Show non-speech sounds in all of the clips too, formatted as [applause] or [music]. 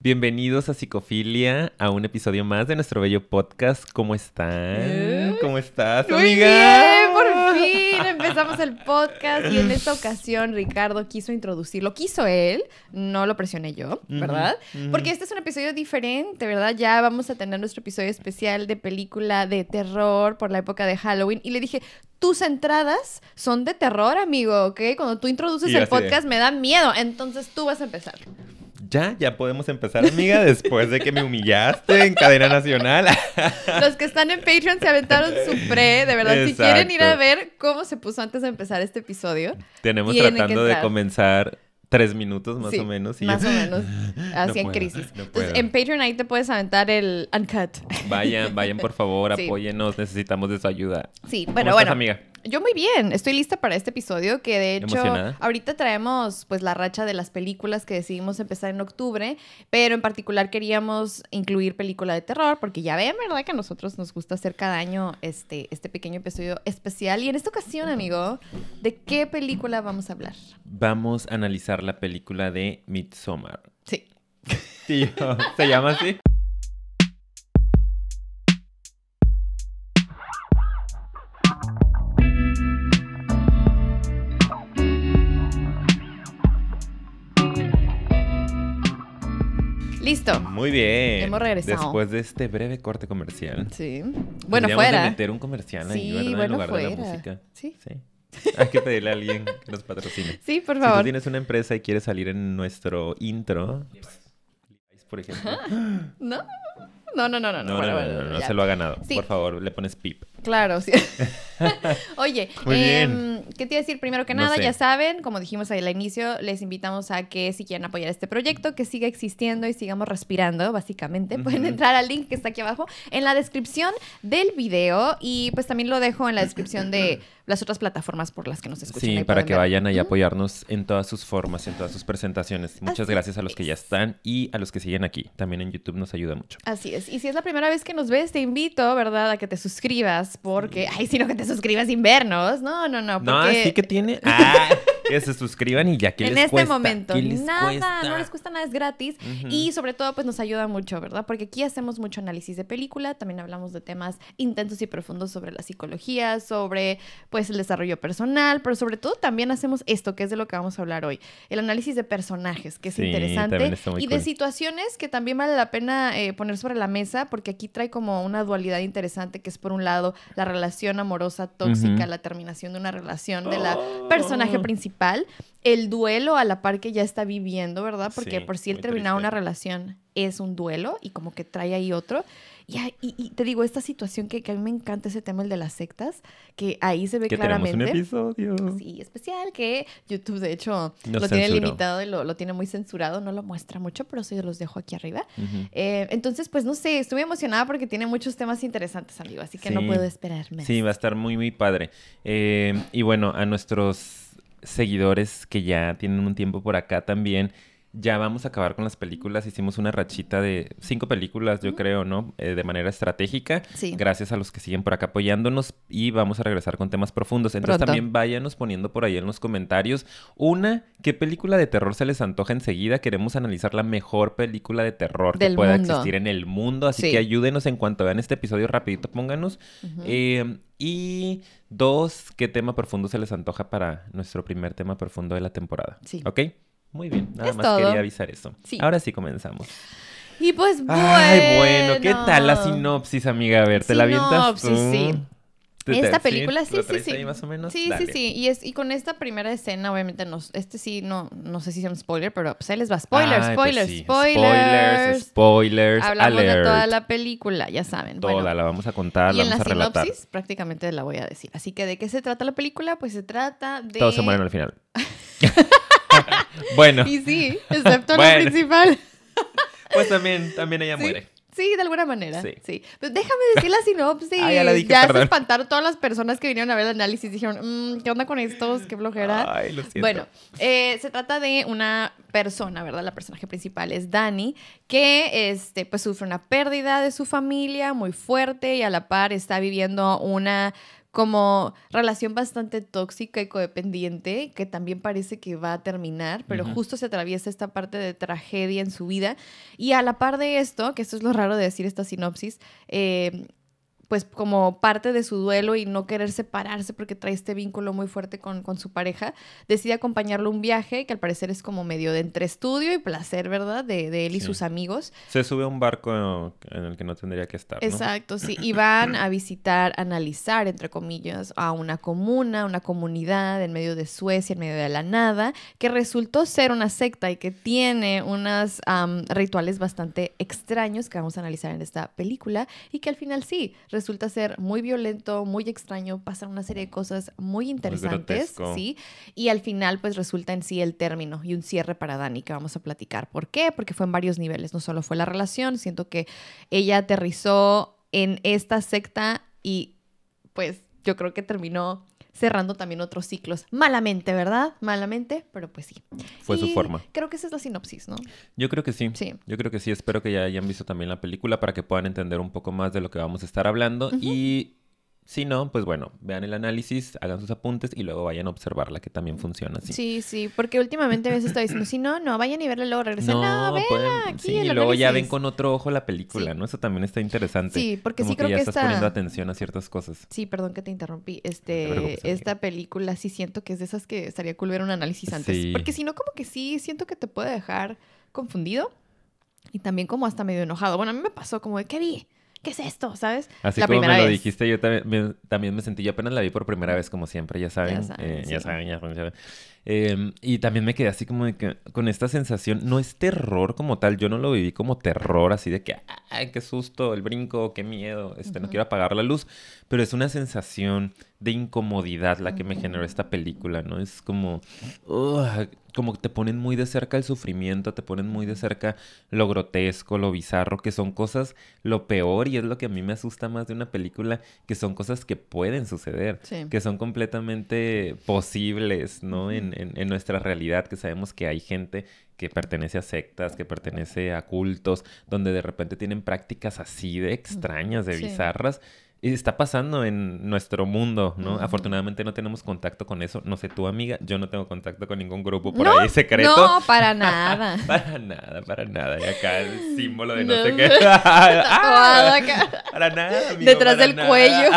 Bienvenidos a Psicofilia, a un episodio más de nuestro bello podcast. ¿Cómo están? ¿Cómo estás, Muy amiga? bien, por fin empezamos el podcast y en esta ocasión Ricardo quiso introducirlo. Quiso él, no lo presioné yo, ¿verdad? Porque este es un episodio diferente, ¿verdad? Ya vamos a tener nuestro episodio especial de película de terror por la época de Halloween y le dije, tus entradas son de terror, amigo, ¿ok? Cuando tú introduces el de- podcast me da miedo, entonces tú vas a empezar. Ya, ya podemos empezar, amiga, después de que me humillaste en cadena nacional. [laughs] Los que están en Patreon se aventaron su pre, de verdad. Si quieren ir a ver cómo se puso antes de empezar este episodio, Tenemos tratando de comenzar tres minutos más Sí, o menos. y más yo- o [laughs] menos. Así en puedo, crisis. no Entonces, puedo. en Patreon ahí te puedes aventar el uncut. Vayan, vayan por favor, [laughs] Sí. apóyennos, necesitamos de su ayuda. Sí, ¿Cómo bueno, estás, bueno. amiga? Yo muy bien, estoy lista para este episodio que de hecho ¿Emocionada? ahorita traemos pues la racha de las películas que decidimos empezar en octubre, pero en particular queríamos incluir película de terror porque ya ven, ¿verdad? Que a nosotros nos gusta hacer cada año este, este pequeño episodio especial y en esta ocasión, amigo, ¿de qué película vamos a hablar? Vamos a analizar la película de Midsommar. Sí. Tío, ¿se llama así? Listo. Muy bien. Hemos regresado. Después de este breve corte comercial. Sí. Bueno, fuera. de meter un comercial ahí, Sí, ¿verdad? bueno, en lugar de la música. Sí. Sí. Hay que pedirle a alguien que nos patrocine. Sí, por Si tú favor. tienes una empresa y quieres salir en nuestro intro, pues, por ejemplo. [gasps] ¿No? No, no, no, no. No, no, bueno, no, bueno, no, no, ya. se lo ha ganado. Sí. Por favor, le pones pip. Claro, sí. [laughs] Oye, em, ¿qué te iba a decir? Primero que No nada, sé. ya saben, como dijimos ahí al inicio, les invitamos a que si quieren apoyar este proyecto, que siga existiendo y sigamos respirando, básicamente, pueden entrar al link que está aquí abajo en la descripción del video y pues también lo dejo en la descripción de las otras plataformas por las que nos escuchan. Sí, para que ver. vayan ahí a apoyarnos en todas sus formas, en todas sus presentaciones. Muchas Así gracias a los que ya es. están y a los que siguen aquí. También en YouTube nos ayuda mucho. Así es. Y si es la primera vez que nos ves, te invito, ¿verdad?, a que te suscribas, porque, ay, sino que te suscribas sin vernos. No, no, no. No, así que tiene. [laughs] Ah, que se suscriban y ya que en les este cuesta? momento. ¿Qué les nada, cuesta? no les cuesta nada, es gratis. Y sobre todo, pues nos ayuda mucho, ¿verdad? Porque aquí hacemos mucho análisis de película, también hablamos de temas intensos y profundos sobre la psicología, sobre, pues, el desarrollo personal, pero sobre todo también hacemos esto, que es de lo que vamos a hablar hoy, el análisis de personajes, que es Sí, interesante, también está muy y de situaciones que también vale la pena eh, poner sobre la mesa, porque aquí trae como una dualidad interesante, que es por un lado la relación amorosa tóxica, la terminación de una relación de la personaje principal, el duelo a la par que ya está viviendo, ¿verdad? Porque Sí, por si él muy terminar triste. una relación es un duelo y como que trae ahí otro. Y, y- y te digo, esta situación que, que a mí me encanta ese tema, el de las sectas, que ahí se ve Que tenemos un claramente. episodio. Sí, especial que YouTube de hecho Nos lo tiene censuró. limitado y lo, lo tiene muy censurado, no lo muestra mucho, pero sí los dejo aquí arriba. Ujú. Eh, entonces, pues no sé, estuve emocionada porque tiene muchos temas interesantes, amigo, así que no Sí. puedo esperarme. Sí, va a estar muy, muy padre. Eh, y bueno, a nuestros seguidores que ya tienen un tiempo por acá también, ya vamos a acabar con las películas. Hicimos una rachita de cinco películas, yo creo, ¿no? Eh, de manera estratégica. Sí. Gracias a los que siguen por acá apoyándonos y vamos a regresar con temas profundos. Entonces Pronto. también váyanos poniendo por ahí en los comentarios una, ¿qué película de terror se les antoja enseguida? Queremos analizar la mejor película de terror que pueda mundo. existir en el mundo. Así Sí. que ayúdenos en cuanto vean este episodio rapidito, pónganos. Eh, y dos, ¿qué tema profundo se les antoja para nuestro primer tema profundo de la temporada? Sí. ¿Ok? Muy bien, nada Es más todo. quería avisar eso. Sí. Ahora sí comenzamos. Y pues bueno. Ay, bueno, ¿qué tal la sinopsis, amiga? A ver, ¿te la avientas tú? Sinopsis, sí. ¿Te- te- Esta película, sí, ¿Lo sí, sí. ahí más o menos? Sí, Dale. sí, sí. Y, es, y con esta primera escena, obviamente, nos, este sí, no, no sé si sea un spoiler, pero pues ahí les va. Spoilers, Ay, pues spoilers, sí. spoilers. Spoilers, spoilers, Hablamos alert. de toda la película, ya saben. Toda, Bueno, la vamos a contar, y la en la vamos a relatar. sinopsis prácticamente la voy a decir. Así que, ¿de qué se trata la película? Pues se trata de... Todos se mueren al final. [laughs] [laughs] bueno, Y sí, excepto la principal. [laughs] pues también, también ella Sí. muere. Sí, de alguna manera. Sí. Sí. Déjame decir la sinopsis. [laughs] Ah, ya la dije, se perdón. espantaron todas las personas que vinieron a ver el análisis. Dijeron, "Mm, ¿qué onda con estos? ¿Qué flojera? Ay, lo siento. Bueno, eh, se trata de una persona, ¿verdad? La personaje principal es Dani, que este, pues, sufre una pérdida de su familia muy fuerte y a la par está viviendo una como relación bastante tóxica y codependiente, que también parece que va a terminar, pero justo se atraviesa esta parte de tragedia en su vida. Y a la par de esto, que esto es lo raro de decir esta sinopsis, eh, pues como parte de su duelo y no querer separarse porque trae este vínculo muy fuerte con, con su pareja, decide acompañarlo a un viaje que al parecer es como medio de entre estudio y placer, ¿verdad? De, de él y Sí. sus amigos. Se sube a un barco en el que no tendría que estar, ¿no? Exacto, sí. Y van a visitar, analizar, entre comillas, a una comuna, una comunidad en medio de Suecia, en medio de la nada, que resultó ser una secta y que tiene unos rituales bastante extraños que vamos a analizar en esta película y que al final sí, resulta ser muy violento, muy extraño, pasan una serie de cosas muy interesantes, sí. Y al final pues resulta en sí el término y un cierre para Dani que vamos a platicar. ¿Por qué? Porque fue en varios niveles, no solo fue la relación, siento que ella aterrizó en esta secta y pues yo creo que terminó cerrando también otros ciclos. Malamente, ¿verdad? Malamente, pero pues sí. Fue su forma. Creo que esa es la sinopsis, ¿no? Yo creo que sí. Sí. Yo creo que sí. Espero que ya hayan visto también la película para que puedan entender un poco más de lo que vamos a estar hablando. Y si no, pues bueno, vean el análisis, hagan sus apuntes y luego vayan a observarla, que también funciona así. Sí, sí, porque últimamente a veces estaba diciendo, si no, no, vayan y verla luego regresen. No, véanla pueden- aquí sí, el y luego ya ven análisis". con otro ojo la película, Sí. ¿no? Eso también está interesante. Sí, porque Como sí creo ya que estás esta- poniendo atención a ciertas cosas. Sí, perdón que te interrumpí. No te Este, esta película sí siento que es de esas que estaría cool ver un análisis antes. Sí. Porque si no, como que sí siento que te puede dejar confundido y también como hasta medio enojado. Bueno, a mí me pasó como de, ¿qué vi? ¿Qué es esto? ¿Sabes? Así La como me primera lo vez. dijiste, yo también me, también me sentí, yo apenas la vi por primera vez, como siempre, ya saben. Ya saben, eh, sí. saben, ya saben, ya saben. Eh, y también me quedé así como de que, con esta sensación, no es terror como tal, yo no lo viví como terror, así de que, ay, qué susto, el brinco, qué miedo, este, no quiero apagar la luz, pero es una sensación de incomodidad la que me generó esta película, ¿no? Es como, ugh, como te ponen muy de cerca el sufrimiento, te ponen muy de cerca lo grotesco, lo bizarro, que son cosas lo peor y es lo que a mí me asusta más de una película, que son cosas que pueden suceder, Sí. que son completamente posibles, ¿no? En, en- en nuestra realidad, que sabemos que hay gente que pertenece a sectas, que pertenece a cultos, donde de repente tienen prácticas así de extrañas, de Sí. bizarras. Y está pasando en nuestro mundo, ¿no? Ujú. Afortunadamente no tenemos contacto con eso. No sé, tu amiga, yo no tengo contacto con ningún grupo por No, ahí secreto. No, para nada. [laughs] Para nada, para nada. Y acá el símbolo de no, No, sé [laughs] qué. Ah, acá. [laughs] Para nada, amigo, Detrás para del nada. cuello.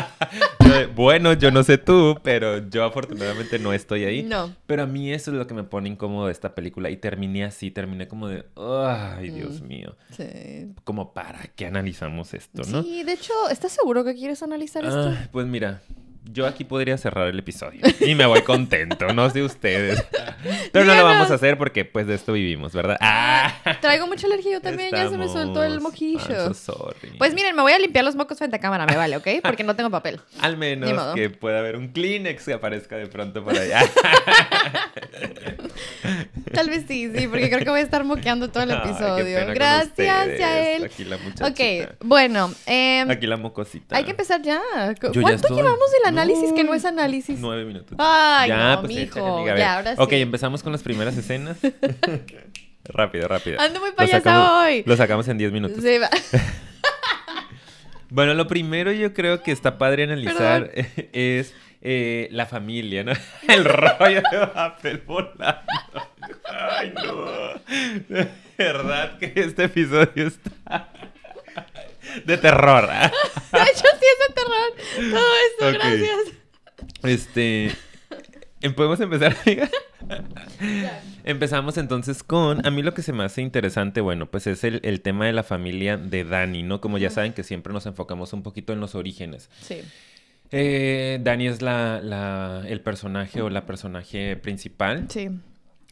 Yo de, bueno, yo no sé tú, pero yo afortunadamente no estoy ahí. No. Pero a mí eso es lo que me pone incómodo de esta película. Y terminé así, terminé como de, ay, Dios Mm. mío. Sí. Como para qué analizamos esto, ¿no? Sí, de hecho, ¿estás seguro que quieres analizar esto? Ay, pues mira, yo aquí podría cerrar el episodio y me voy contento, no sé ustedes. [laughs] Pero no lo vamos a hacer porque pues de esto vivimos, ¿verdad? Ah, Traigo mucha alergia yo también, ya se me soltó el. I'm so sorry. Pues miren, me voy a limpiar los mocos frente a cámara, me vale, ¿ok? Porque no tengo papel. Al menos que pueda haber un Kleenex que aparezca de pronto por allá. [laughs] Tal vez sí, sí, porque creo que voy a estar moqueando todo el Ay, episodio. con Gracias. Yael. Aquí la muchachita. Ok, bueno, em, Aquí la mocosita. hay que empezar ya. ¿Cuánto llevamos del análisis que no es análisis? Nueve minutos. Ay, ya, no, pues mijo. échale, amiga, a ver. Ya, ahora Ok, sí. empezamos con las primeras escenas. [laughs] rápido, rápido. Ando muy Lo payasa sacamos- hoy. Lo sacamos en 10 minutos. Se va. [laughs] Bueno, lo primero yo creo que está padre analizar [laughs] es eh, la familia, ¿no? El rollo de papel volando. Ay, no. De verdad que este episodio está de terror. [laughs] De hecho, sí es de terror. Todo esto, gracias. Este. em, ¿Podemos empezar, amiga? Empezamos entonces con, a mí lo que se me hace interesante, bueno, pues es el, el tema de la familia de Dani, ¿no? Como ya saben que siempre nos enfocamos un poquito en los orígenes. Sí. Eh, Dani es la, la- el personaje o la personaje principal, Sí,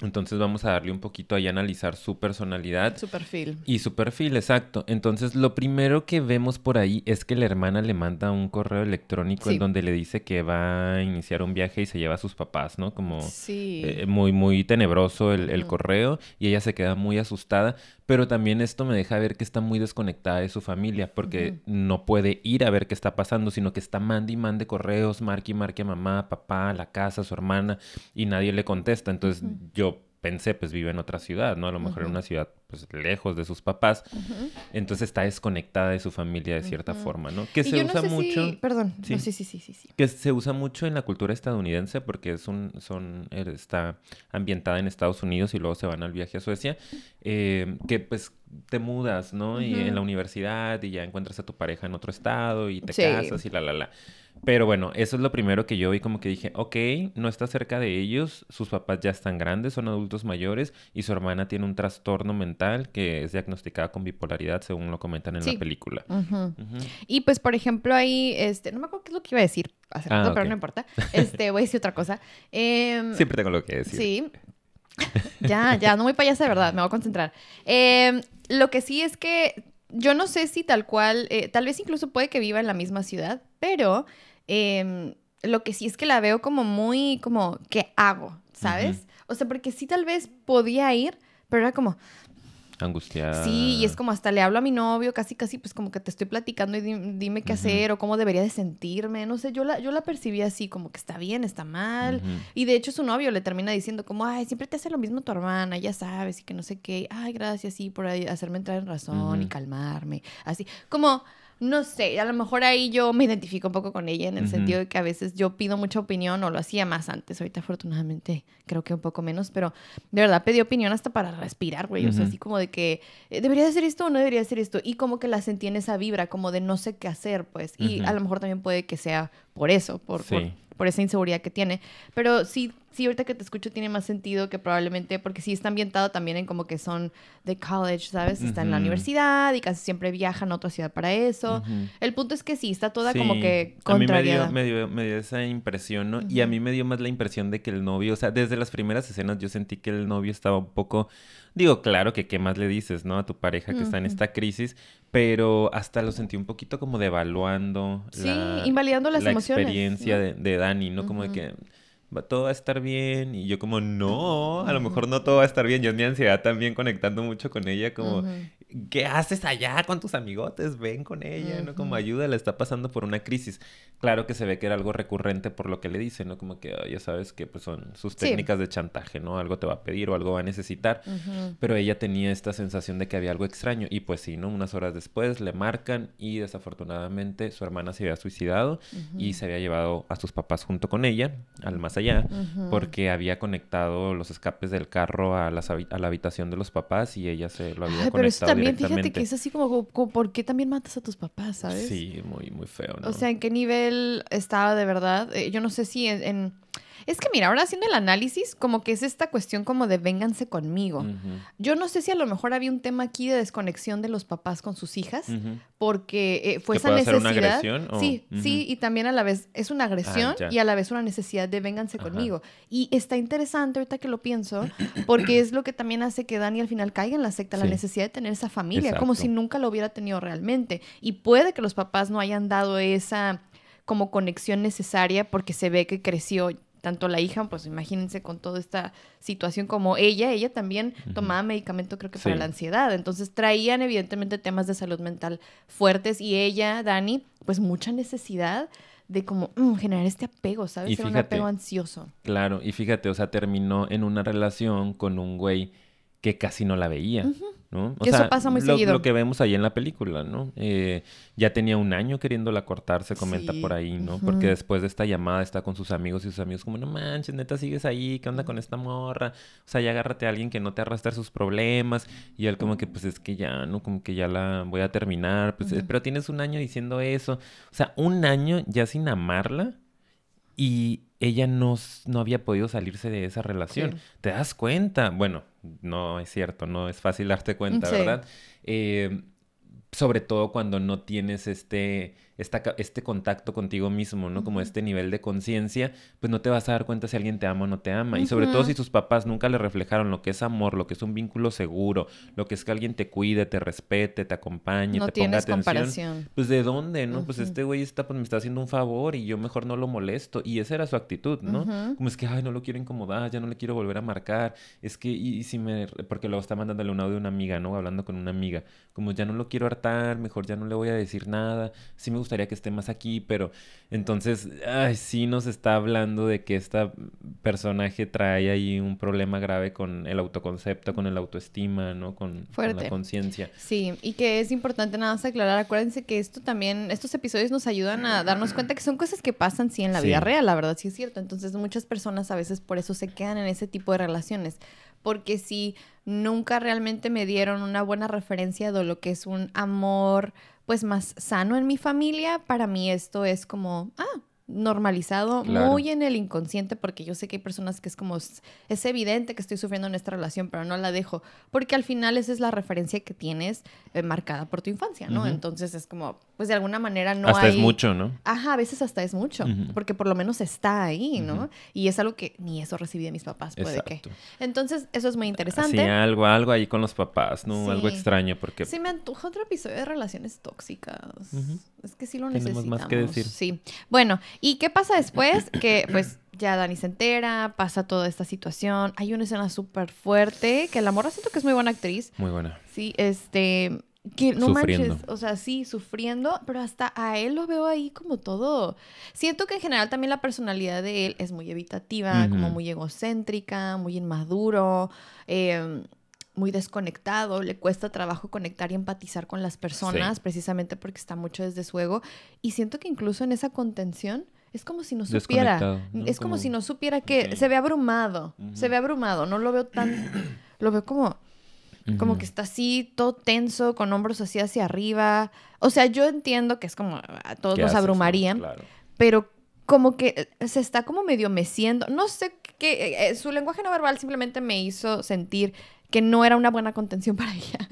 entonces vamos a darle un poquito ahí a analizar su personalidad. su perfil. Y su perfil, exacto. Entonces, lo primero que vemos por ahí es que la hermana le manda un correo electrónico Sí. en donde le dice que va a iniciar un viaje y se lleva a sus papás, ¿no? Como Sí. eh, muy, muy tenebroso el, el correo y ella se queda muy asustada, pero también esto me deja ver que está muy desconectada de su familia porque no puede ir a ver qué está pasando, sino que está mande y mande correos, marque y marque a mamá, papá, a la casa, a su hermana y nadie le contesta. Entonces yo pensé, pues vive en otra ciudad, ¿no? A lo mejor en una ciudad, pues lejos de sus papás. Entonces está desconectada de su familia de cierta forma, ¿no? Que se usa mucho. Perdón, ¿Sí? sí, sí, sí, sí, Que se usa mucho en la cultura estadounidense porque es un, son, er, está ambientada en Estados Unidos y luego se van al viaje a Suecia. Eh, que pues te mudas, ¿no? Y en la universidad y ya encuentras a tu pareja en otro estado y te casas y la, la, la. Pero bueno, eso es lo primero que yo vi como que dije, ok, no está cerca de ellos, sus papás ya están grandes, son adultos mayores y su hermana tiene un trastorno mental que es diagnosticada con bipolaridad, según lo comentan en la película. Y pues, por ejemplo, ahí, este, no me acuerdo qué es lo que iba a decir hace ah, pero no importa. Este, voy a decir otra cosa. Em, [laughs] Siempre tengo lo que decir. Sí. ya, ya, no voy para allá de verdad, me voy a concentrar. Em, lo que sí es que yo no sé si tal cual, eh, tal vez incluso puede que viva en la misma ciudad, pero Em, lo que sí es que la veo como muy, como, ¿qué hago? ¿Sabes? O sea, porque sí tal vez podía ir, pero era como... Angustiada. Sí, y es como hasta le hablo a mi novio, casi, casi, pues como que te estoy platicando y dime qué hacer o cómo debería de sentirme. No sé, yo la, yo la percibí así, como que está bien, está mal. Y de hecho su novio le termina diciendo como, ay, siempre te hace lo mismo tu hermana, ya sabes, y que no sé qué. Ay, gracias, sí, por hacerme entrar en razón y calmarme. Así, como no sé, a lo mejor ahí yo me identifico un poco con ella en el sentido de que a veces yo pido mucha opinión o lo hacía más antes. Ahorita afortunadamente creo que un poco menos, pero de verdad pedí opinión hasta para respirar, güey. O sea, así como de que eh, debería hacer esto o no debería hacer esto. Y como que la sentí en esa vibra, como de no sé qué hacer, pues. Y a lo mejor también puede que sea por eso, por, por esa inseguridad que tiene. Pero sí, sí, ahorita que te escucho tiene más sentido que probablemente, porque sí está ambientado también en como que son de college, ¿sabes? Está en la universidad y casi siempre viajan a otra ciudad para eso. El punto es que sí, está toda como que contrariada. A mí me dio, me dio, esa impresión, ¿no? Y a mí me dio más la impresión de que el novio, o sea, desde las primeras escenas yo sentí que el novio estaba un poco... Digo, claro que qué más le dices, ¿no? A tu pareja que está en esta crisis, pero hasta lo sentí un poquito como devaluando. Sí, invalidando las la emociones. experiencia de, de, Dani, ¿no? Como de que todo va a estar bien. Y yo como, no, a lo mejor no todo va a estar bien. Yo en mi ansiedad también conectando mucho con ella, como, ¿qué haces allá con tus amigotes? Ven con ella, ¿no? Como ayuda, le está pasando por una crisis. Claro que se ve que era algo recurrente por lo que le dice, ¿no? Como que ya sabes que pues son sus técnicas de chantaje, ¿no? Algo te va a pedir o algo va a necesitar. Pero ella tenía esta sensación de que había algo extraño. Y pues sí, ¿no? Unas horas después le marcan y desafortunadamente su hermana se había suicidado y se había llevado a sus papás junto con ella al más allá porque había conectado los escapes del carro a, la habitación de los papás y ella se lo había conectado Pero eso también, fíjate que es así como, ¿por qué también matas a tus papás, sabes? Sí, muy, muy feo, ¿no? O sea, ¿en qué nivel estaba de verdad? Eh, yo no sé si en es que mira, ahora haciendo el análisis, como que es esta cuestión como de vénganse conmigo. Yo no sé si a lo mejor había un tema aquí de desconexión de los papás con sus hijas, porque eh, fue esa necesidad. Una agresión, Sí, sí, y también a la vez es una agresión ah, y a la vez una necesidad de vénganse conmigo. Y está interesante ahorita que lo pienso, porque es lo que también hace que Dani al final caiga en la secta, la necesidad de tener esa familia, como si nunca lo hubiera tenido realmente. Y puede que los papás no hayan dado esa como conexión necesaria porque se ve que creció tanto la hija, pues imagínense con toda esta situación como ella, ella también tomaba medicamento creo que para la ansiedad, entonces traían evidentemente temas de salud mental fuertes y ella, Dani, pues mucha necesidad de como mm, generar este apego, ¿sabes? Era un apego ansioso. Claro, y fíjate, o sea, terminó en una relación con un güey que casi no la veía. ¿no? O eso pasa muy lo, seguido. Lo que vemos ahí en la película, ¿no? Eh, ya tenía un año queriéndola cortar, se comenta por ahí, ¿no? Porque después de esta llamada está con sus amigos y sus amigos como, no manches, neta, sigues ahí, ¿qué onda con esta morra? O sea, ya agárrate a alguien que no te arrastre sus problemas. Y él como que, pues es que ya, ¿no? Como que ya la voy a terminar. Pues, pero tienes un año diciendo eso. O sea, un año ya sin amarla y ella no, no había podido salirse de esa relación. ¿Te das cuenta? Bueno, no es cierto, no es fácil darte cuenta, ¿verdad? Eh, sobre todo cuando no tienes este este contacto contigo mismo, ¿no? Como este nivel de conciencia, pues no te vas a dar cuenta si alguien te ama o no te ama. Y sobre todo si tus papás nunca le reflejaron lo que es amor, lo que es un vínculo seguro, lo que es que alguien te cuide, te respete, te acompañe, te ponga atención. Comparación. Pues de dónde, ¿no? Pues este güey está, pues me está haciendo un favor y yo mejor no lo molesto. Y esa era su actitud, ¿no? Como es que, ay, no lo quiero incomodar, ya no le quiero volver a marcar. Es que, y, si me, porque luego está mandándole un audio a una amiga, ¿no? Hablando con una amiga. Como ya no lo quiero apartar, mejor ya no le voy a decir nada, sí me gustaría que esté más aquí, pero entonces, ay, sí nos está hablando de que esta personaje trae ahí un problema grave con el autoconcepto, con el autoestima, ¿no? Con, con la conciencia. Sí, y que es importante nada más aclarar, acuérdense que esto también, estos episodios nos ayudan a darnos cuenta que son cosas que pasan, sí, en la vida real, la verdad, sí es cierto. Entonces, muchas personas a veces por eso se quedan en ese tipo de relaciones porque si nunca realmente me dieron una buena referencia de lo que es un amor pues más sano en mi familia, para mí esto es como, ah, normalizado muy en el inconsciente porque yo sé que hay personas que es como es evidente que estoy sufriendo en esta relación pero no la dejo porque al final esa es la referencia que tienes eh, marcada por tu infancia no entonces es como pues de alguna manera no hasta es mucho no ajá a veces hasta es mucho porque por lo menos está ahí no y es algo que ni eso recibí de mis papás puede que. Entonces eso es muy interesante. Sí algo algo ahí con los papás no algo extraño porque sí me antoja otro episodio de relaciones tóxicas. Es que sí lo necesitamos más que decir. Sí. Bueno ¿Y qué pasa después? Que pues ya Dani se entera, pasa toda esta situación. Hay una escena súper fuerte, que la morra siento que es muy buena actriz. Muy buena. Sí, este... Que no manches, o sea, sí, sufriendo, pero hasta a él lo veo ahí como todo. Siento que en general también la personalidad de él es muy evitativa, como muy egocéntrica, muy inmaduro. Eh, muy desconectado, le cuesta trabajo conectar y empatizar con las personas, precisamente porque está mucho desde su ego. Y siento que incluso en esa contención es como si no supiera. Es como... si no supiera que se ve abrumado, se ve abrumado, no lo veo tan, [clears throat] lo veo como, como que está así, todo tenso, con hombros así hacia arriba. O sea, yo entiendo que es como, a todos nos abrumarían, pero como que se está como medio meciendo. No sé qué, eh, eh, su lenguaje no verbal simplemente me hizo sentir que no era una buena contención [laughs] para ella.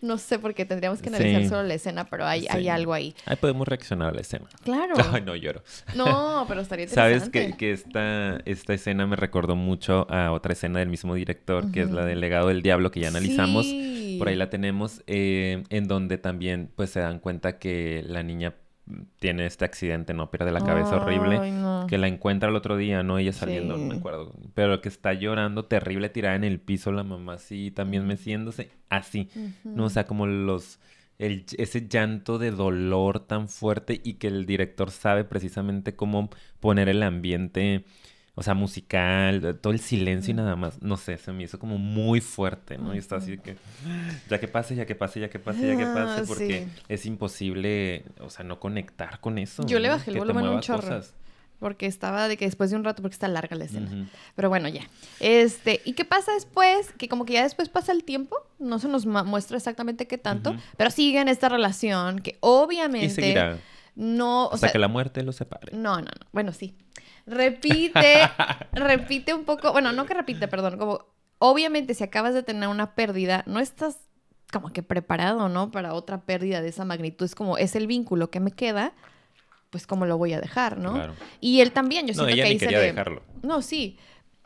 no sé por qué tendríamos que analizar solo la escena, pero hay, hay algo ahí. Ahí podemos reaccionar a la escena. Claro. [laughs] Ay, no lloro. No, pero estaría interesante. [laughs] Sabes que, que esta, esta escena me recordó mucho a otra escena del mismo director, que es la del legado del diablo, que ya analizamos. Por ahí la tenemos, eh, en donde también pues se dan cuenta que la niña tiene este accidente, ¿no? Pierde la cabeza horrible. Que la encuentra el otro día, ¿no? Ella saliendo, no me acuerdo. Pero que está llorando terrible, tirada en el piso, la mamá así, también meciéndose, así. ¿No? O sea, como los... El, ese llanto de dolor tan fuerte y que el director sabe precisamente cómo poner el ambiente o sea, musical, todo el silencio y nada más, no sé, se me hizo como muy fuerte, ¿no? Y está así que, ya que pase, ya que pase, ya que pase, ya que ah, pase, porque es imposible, o sea, no conectar con eso. Yo le bajé el volumen un chorro. Porque estaba de que después de un rato, porque está larga la escena. Pero bueno, ya. Este, ¿y qué pasa después? Que como que ya después pasa el tiempo, no se nos muestra exactamente qué tanto, pero sigue en esta relación que obviamente... Y seguirá. No, o Hasta que la muerte lo separe. No, no, no. Bueno, sí repite, repite un poco, bueno, no que repite, perdón, como obviamente si acabas de tener una pérdida, no estás como que preparado, ¿no? Para otra pérdida de esa magnitud, es como, es el vínculo que me queda, pues cómo lo voy a dejar, ¿no? Y él también, yo siento que ahí quería dejarlo. No, sí,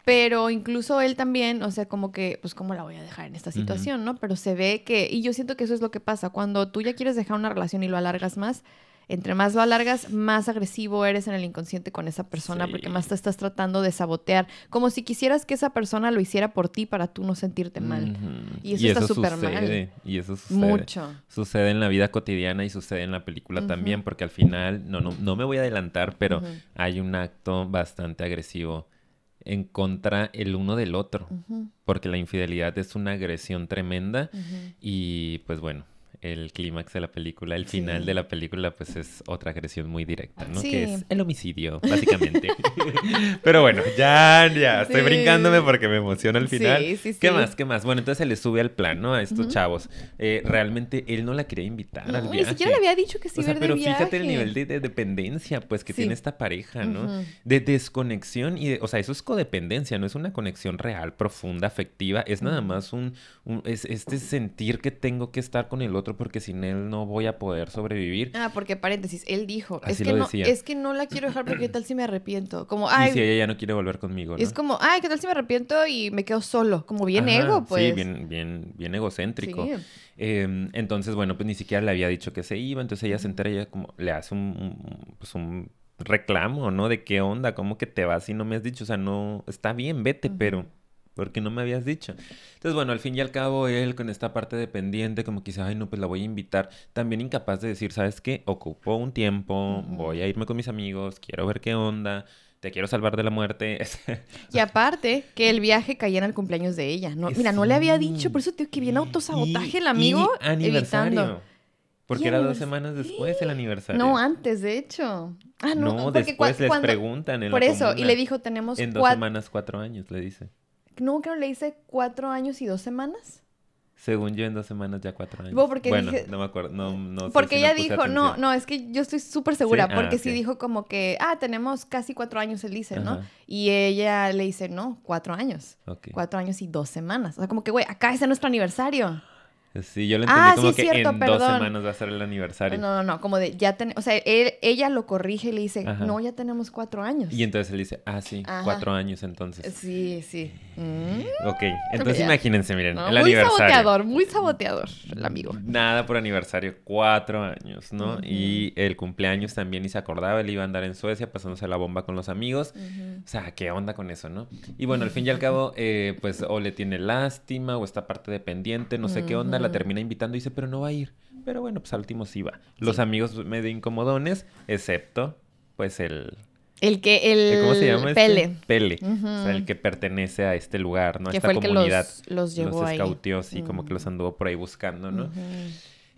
pero incluso él también, o sea, como que, pues, ¿cómo la voy a dejar en esta situación, no? Pero se ve que, y yo siento que eso es lo que pasa, cuando tú ya quieres dejar una relación y lo alargas más, entre más lo alargas, más agresivo eres en el inconsciente con esa persona, porque más te estás tratando de sabotear, como si quisieras que esa persona lo hiciera por ti para tú no sentirte mal. Y eso, está súper mal. Y eso sucede. Mucho. Sucede en la vida cotidiana y sucede en la película también, porque al final, no, no, no me voy a adelantar, pero hay un acto bastante agresivo en contra el uno del otro, porque la infidelidad es una agresión tremenda y pues bueno, el clímax de la película, el final de la película, pues es otra agresión muy directa, ¿no? Que es el homicidio, básicamente. [laughs] Pero bueno, ya, ya, estoy brincándome porque me emociona el final. ¿Qué más? ¿Qué más? Bueno, entonces se le sube al plan, ¿no? A estos chavos. Eh, realmente él no la quería invitar al viaje. Ni siquiera le había dicho que sí, o sea, Pero fíjate el nivel de, dependencia, pues, que tiene esta pareja, ¿no? De desconexión y, de, o sea, eso es codependencia, no es una conexión real, profunda, afectiva, es nada más un, un es este sentir que tengo que estar con el otro porque sin él no voy a poder sobrevivir. Ah, porque paréntesis, él dijo, es que no es que no la quiero dejar porque qué tal si me arrepiento, como ay, y si ella ya no quiere volver conmigo, Es como, ay, qué tal si me arrepiento y me quedo solo, como bien ego, pues. Sí, bien bien bien egocéntrico. Em, entonces, bueno, pues ni siquiera le había dicho que se iba, entonces ella se entera y ella como le hace un, pues un reclamo, ¿no? De qué onda, cómo que te vas y no me has dicho, o sea, no, está bien, vete, pero porque no me habías dicho. Entonces, bueno, al fin y al cabo, él con esta parte dependiente, como que dice, ay, no, pues la voy a invitar. También incapaz de decir, ¿sabes qué? Ocupó un tiempo, voy a irme con mis amigos, quiero ver qué onda, te quiero salvar de la muerte. [laughs] y aparte, que el viaje caía en el cumpleaños de ella. No, mira, no le había dicho, por eso, tío, que viene autosabotaje el amigo. Y aniversario. Porque era dos semanas después el aniversario. No, antes, de hecho. Ah, no, no después les preguntan en Por eso, y le dijo, tenemos En dos semanas, cuatro años, le dice. No, creo que le hice cuatro años y dos semanas. Según yo, en dos semanas ya cuatro años. Porque bueno, no me acuerdo, no, no Porque ella dijo, no, no, es que yo estoy súper segura, ah, porque sí dijo como que, ah, tenemos casi cuatro años, él dice, ¿no? Y ella le dice, no, cuatro años. Cuatro años y dos semanas. O sea, como que, güey, acá es nuestro aniversario. Sí, yo lo entendí ah, como que en dos semanas va a ser el aniversario. No, no, no, como de ya tenemos, o sea, ella lo corrige y le dice, no, ya tenemos cuatro años. Y entonces él dice, ah, sí, cuatro años entonces. Sí, sí. Mm. Ok, entonces imagínense, miren, el muy aniversario. Muy saboteador, muy saboteador el amigo. Nada por aniversario, cuatro años, ¿no? Y el cumpleaños también, y se acordaba, él iba a andar en Suecia pasándose la bomba con los amigos. O sea, ¿qué onda con eso, no? Y bueno, al fin y al cabo, eh, pues o le tiene lástima o esta parte dependiente, no sé qué onda la termina invitando y dice, pero no va a ir. Pero bueno, pues al último sí va. Los amigos medio incomodones, excepto pues el... El que, el... ¿Cómo se llama? Este? Pele. Pele. O sea, el que pertenece a este lugar, ¿no? A esta comunidad. Que los, los llevó los sí, como que los anduvo por ahí buscando, ¿no?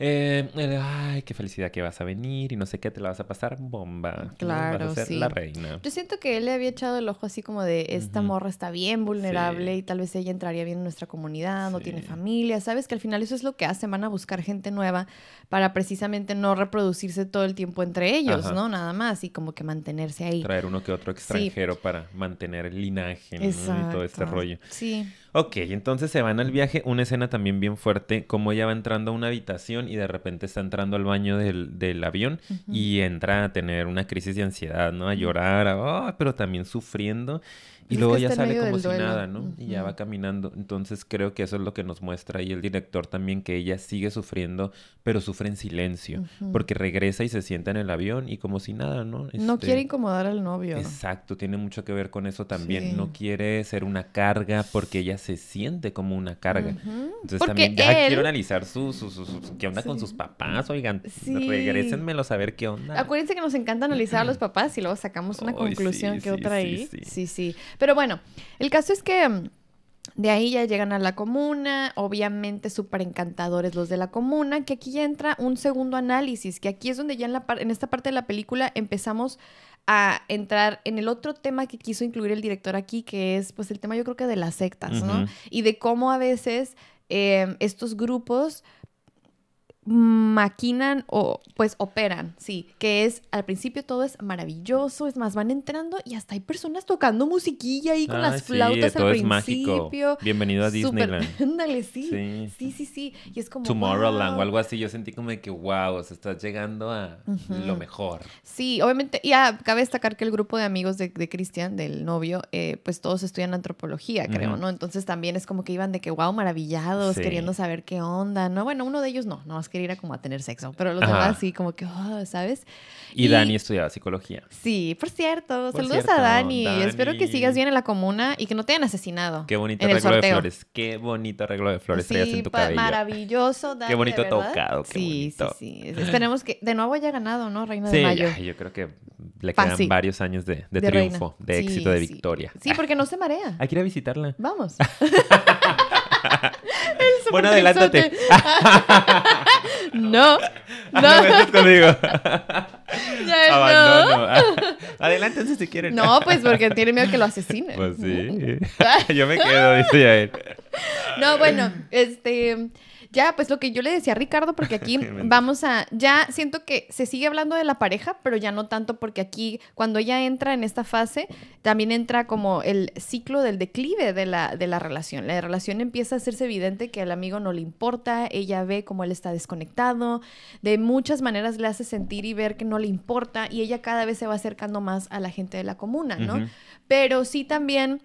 Eh, ay, qué felicidad que vas a venir y no sé qué, te la vas a pasar bomba. Claro, vas a ser sí. la reina. Yo siento que él le había echado el ojo así como de, esta morra está bien vulnerable y tal vez ella entraría bien en nuestra comunidad, no tiene familia, ¿sabes? Que al final eso es lo que hacen, van a buscar gente nueva para precisamente no reproducirse todo el tiempo entre ellos, ¿no? Nada más y como que mantenerse ahí. Traer uno que otro extranjero para mantener el linaje y todo este rollo. Sí. Ok, entonces se van al viaje. Una escena también bien fuerte, como ella va entrando a una habitación y de repente está entrando al baño del, del avión y entra a tener una crisis de ansiedad, ¿no? A llorar, a, pero también sufriendo. Y luego ya sale como si nada, ¿no? Y ya va caminando. Entonces creo que eso es lo que nos muestra ahí el director también, que ella sigue sufriendo, pero sufre en silencio, porque regresa y se sienta en el avión y como si nada, ¿no? no quiere este, incomodar al novio. Exacto, tiene mucho que ver con eso también. No quiere ser una carga porque ella se siente como una carga. Entonces también ya quiero analizar su, su, qué onda con sus papás, oigan, regrésenmelo a ver qué onda. Acuérdense que nos encanta analizar a los [clears throat] papás y luego sacamos una conclusión que otra ahí. sí. sí. Pero bueno, el caso es que mm, de ahí ya llegan a la comuna, obviamente súper encantadores los de la comuna, que aquí ya entra un segundo análisis, que aquí es donde ya en, la en esta parte de la película empezamos a entrar en el otro tema que quiso incluir el director aquí, que es pues el tema yo creo que de las sectas, ¿no? Y de cómo a veces em, estos grupos maquinan o pues operan, sí, que es al principio todo es maravilloso, es más van entrando y hasta hay personas tocando musiquilla ahí con las flautas al principio. Bienvenido a Disneyland. [laughs] Ándale, sí. sí. Sí, sí, y es como Tomorrowland o algo así, yo sentí como de que wow, o sea, estás llegando a lo mejor. Sí, obviamente, y ah, cabe destacar que el grupo de amigos de, de Cristian, del novio, eh, pues todos estudian antropología, creo, ¿no? Entonces también es como que iban de que wow, maravillados, queriendo saber qué onda, ¿no? Bueno, uno de ellos no, no más quería ir a como a tener sexo, pero los demás sí, como que, oh, ¿sabes? Y, Dani estudiaba psicología. Sí, por cierto, saludos a Dani. Espero que sigas bien en la comuna y que no te hayan asesinado. Qué bonito arreglo de flores, qué bonito arreglo de flores traías en tu cabello. Maravilloso, Dani. Qué bonito tocado, qué sí, bonito. Sí, sí, Esperemos que de nuevo haya ganado, ¿no? Reina de Mayo. Sí, yo creo que le quedan varios años de, triunfo, de éxito, de victoria. Sí, porque no se marea. Hay que ir a visitarla. Vamos. [laughs] [laughs] bueno, adelántate. [laughs] [laughs] [laughs] no. No. no [laughs] conmigo. Ya Abandono. No. Adelántense si quieren. No, pues porque tiene miedo que lo asesinen. Pues sí. Yo me quedo, dice. No, bueno, este ya, pues lo que yo le decía a Ricardo, porque aquí [laughs] vamos a, ya siento que se sigue hablando de la pareja, pero ya no tanto porque aquí cuando ella entra en esta fase, también entra como el ciclo del declive de la, de la relación. La relación empieza a hacerse evidente que al amigo no le importa, ella ve como él está desconectado, de muchas maneras le hace sentir y ver que no le importa y ella cada vez se va acercando más a la gente de la comuna, ¿no? Pero sí también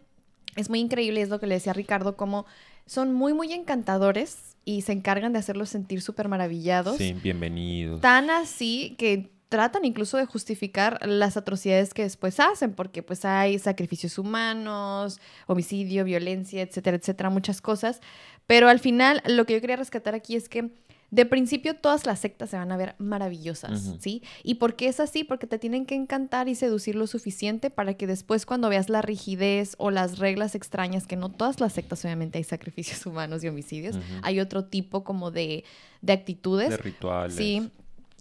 es muy increíble, es lo que le decía a Ricardo, como son muy, muy encantadores y se encargan de hacerlos sentir súper maravillados. Sí, bienvenidos. Tan así que tratan incluso de justificar las atrocidades que después hacen, porque pues hay sacrificios humanos, homicidio, violencia, etcétera, etcétera, muchas cosas. Pero al final, lo que yo quería rescatar aquí es que de principio todas las sectas se van a ver maravillosas, ¿sí? ¿Y por qué es así? Porque te tienen que encantar y seducir lo suficiente para que después cuando veas la rigidez o las reglas extrañas, que no todas las sectas obviamente hay sacrificios [laughs] humanos y homicidios, hay otro tipo como de, de actitudes. De rituales. Sí,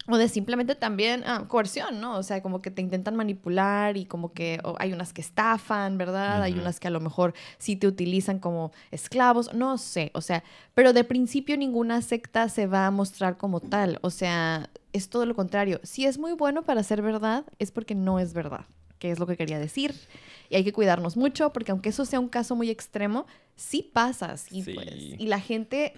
o de simplemente también ah, coerción, ¿no? O sea, como que te intentan manipular y como que hay unas que estafan, ¿verdad? Hay unas que a lo mejor sí te utilizan como esclavos, no sé, o sea, pero de principio ninguna secta se va a mostrar como tal, o sea, es todo lo contrario. Si es muy bueno para ser verdad, es porque no es verdad, que es lo que quería decir. Y hay que cuidarnos mucho porque aunque eso sea un caso muy extremo, sí pasa sí. pues. Y la gente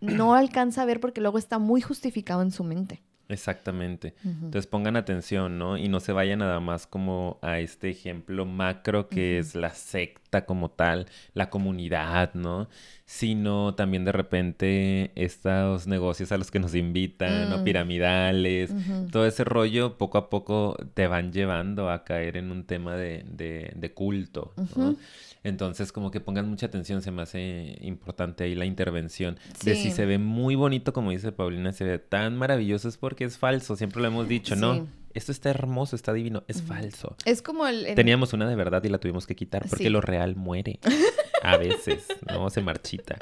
no alcanza a ver porque luego está muy justificado en su mente. Exactamente. Entonces pongan atención, ¿no? Y no se vayan nada más como a este ejemplo macro que es la secta como tal, la comunidad, ¿no? Sino también de repente estos negocios a los que nos invitan, ¿no? Mm. Piramidales, todo ese rollo poco a poco te van llevando a caer en un tema de, de culto, ¿no? Entonces, como que pongan mucha atención, se me hace importante ahí la intervención. De si se ve muy bonito, como dice Paulina, se ve tan maravilloso, es porque es falso, siempre lo hemos dicho, ¿no? Esto está hermoso, está divino, es falso. Es como el, Teníamos una de verdad y la tuvimos que quitar porque lo real muere. [laughs] A veces, ¿no? Se marchita.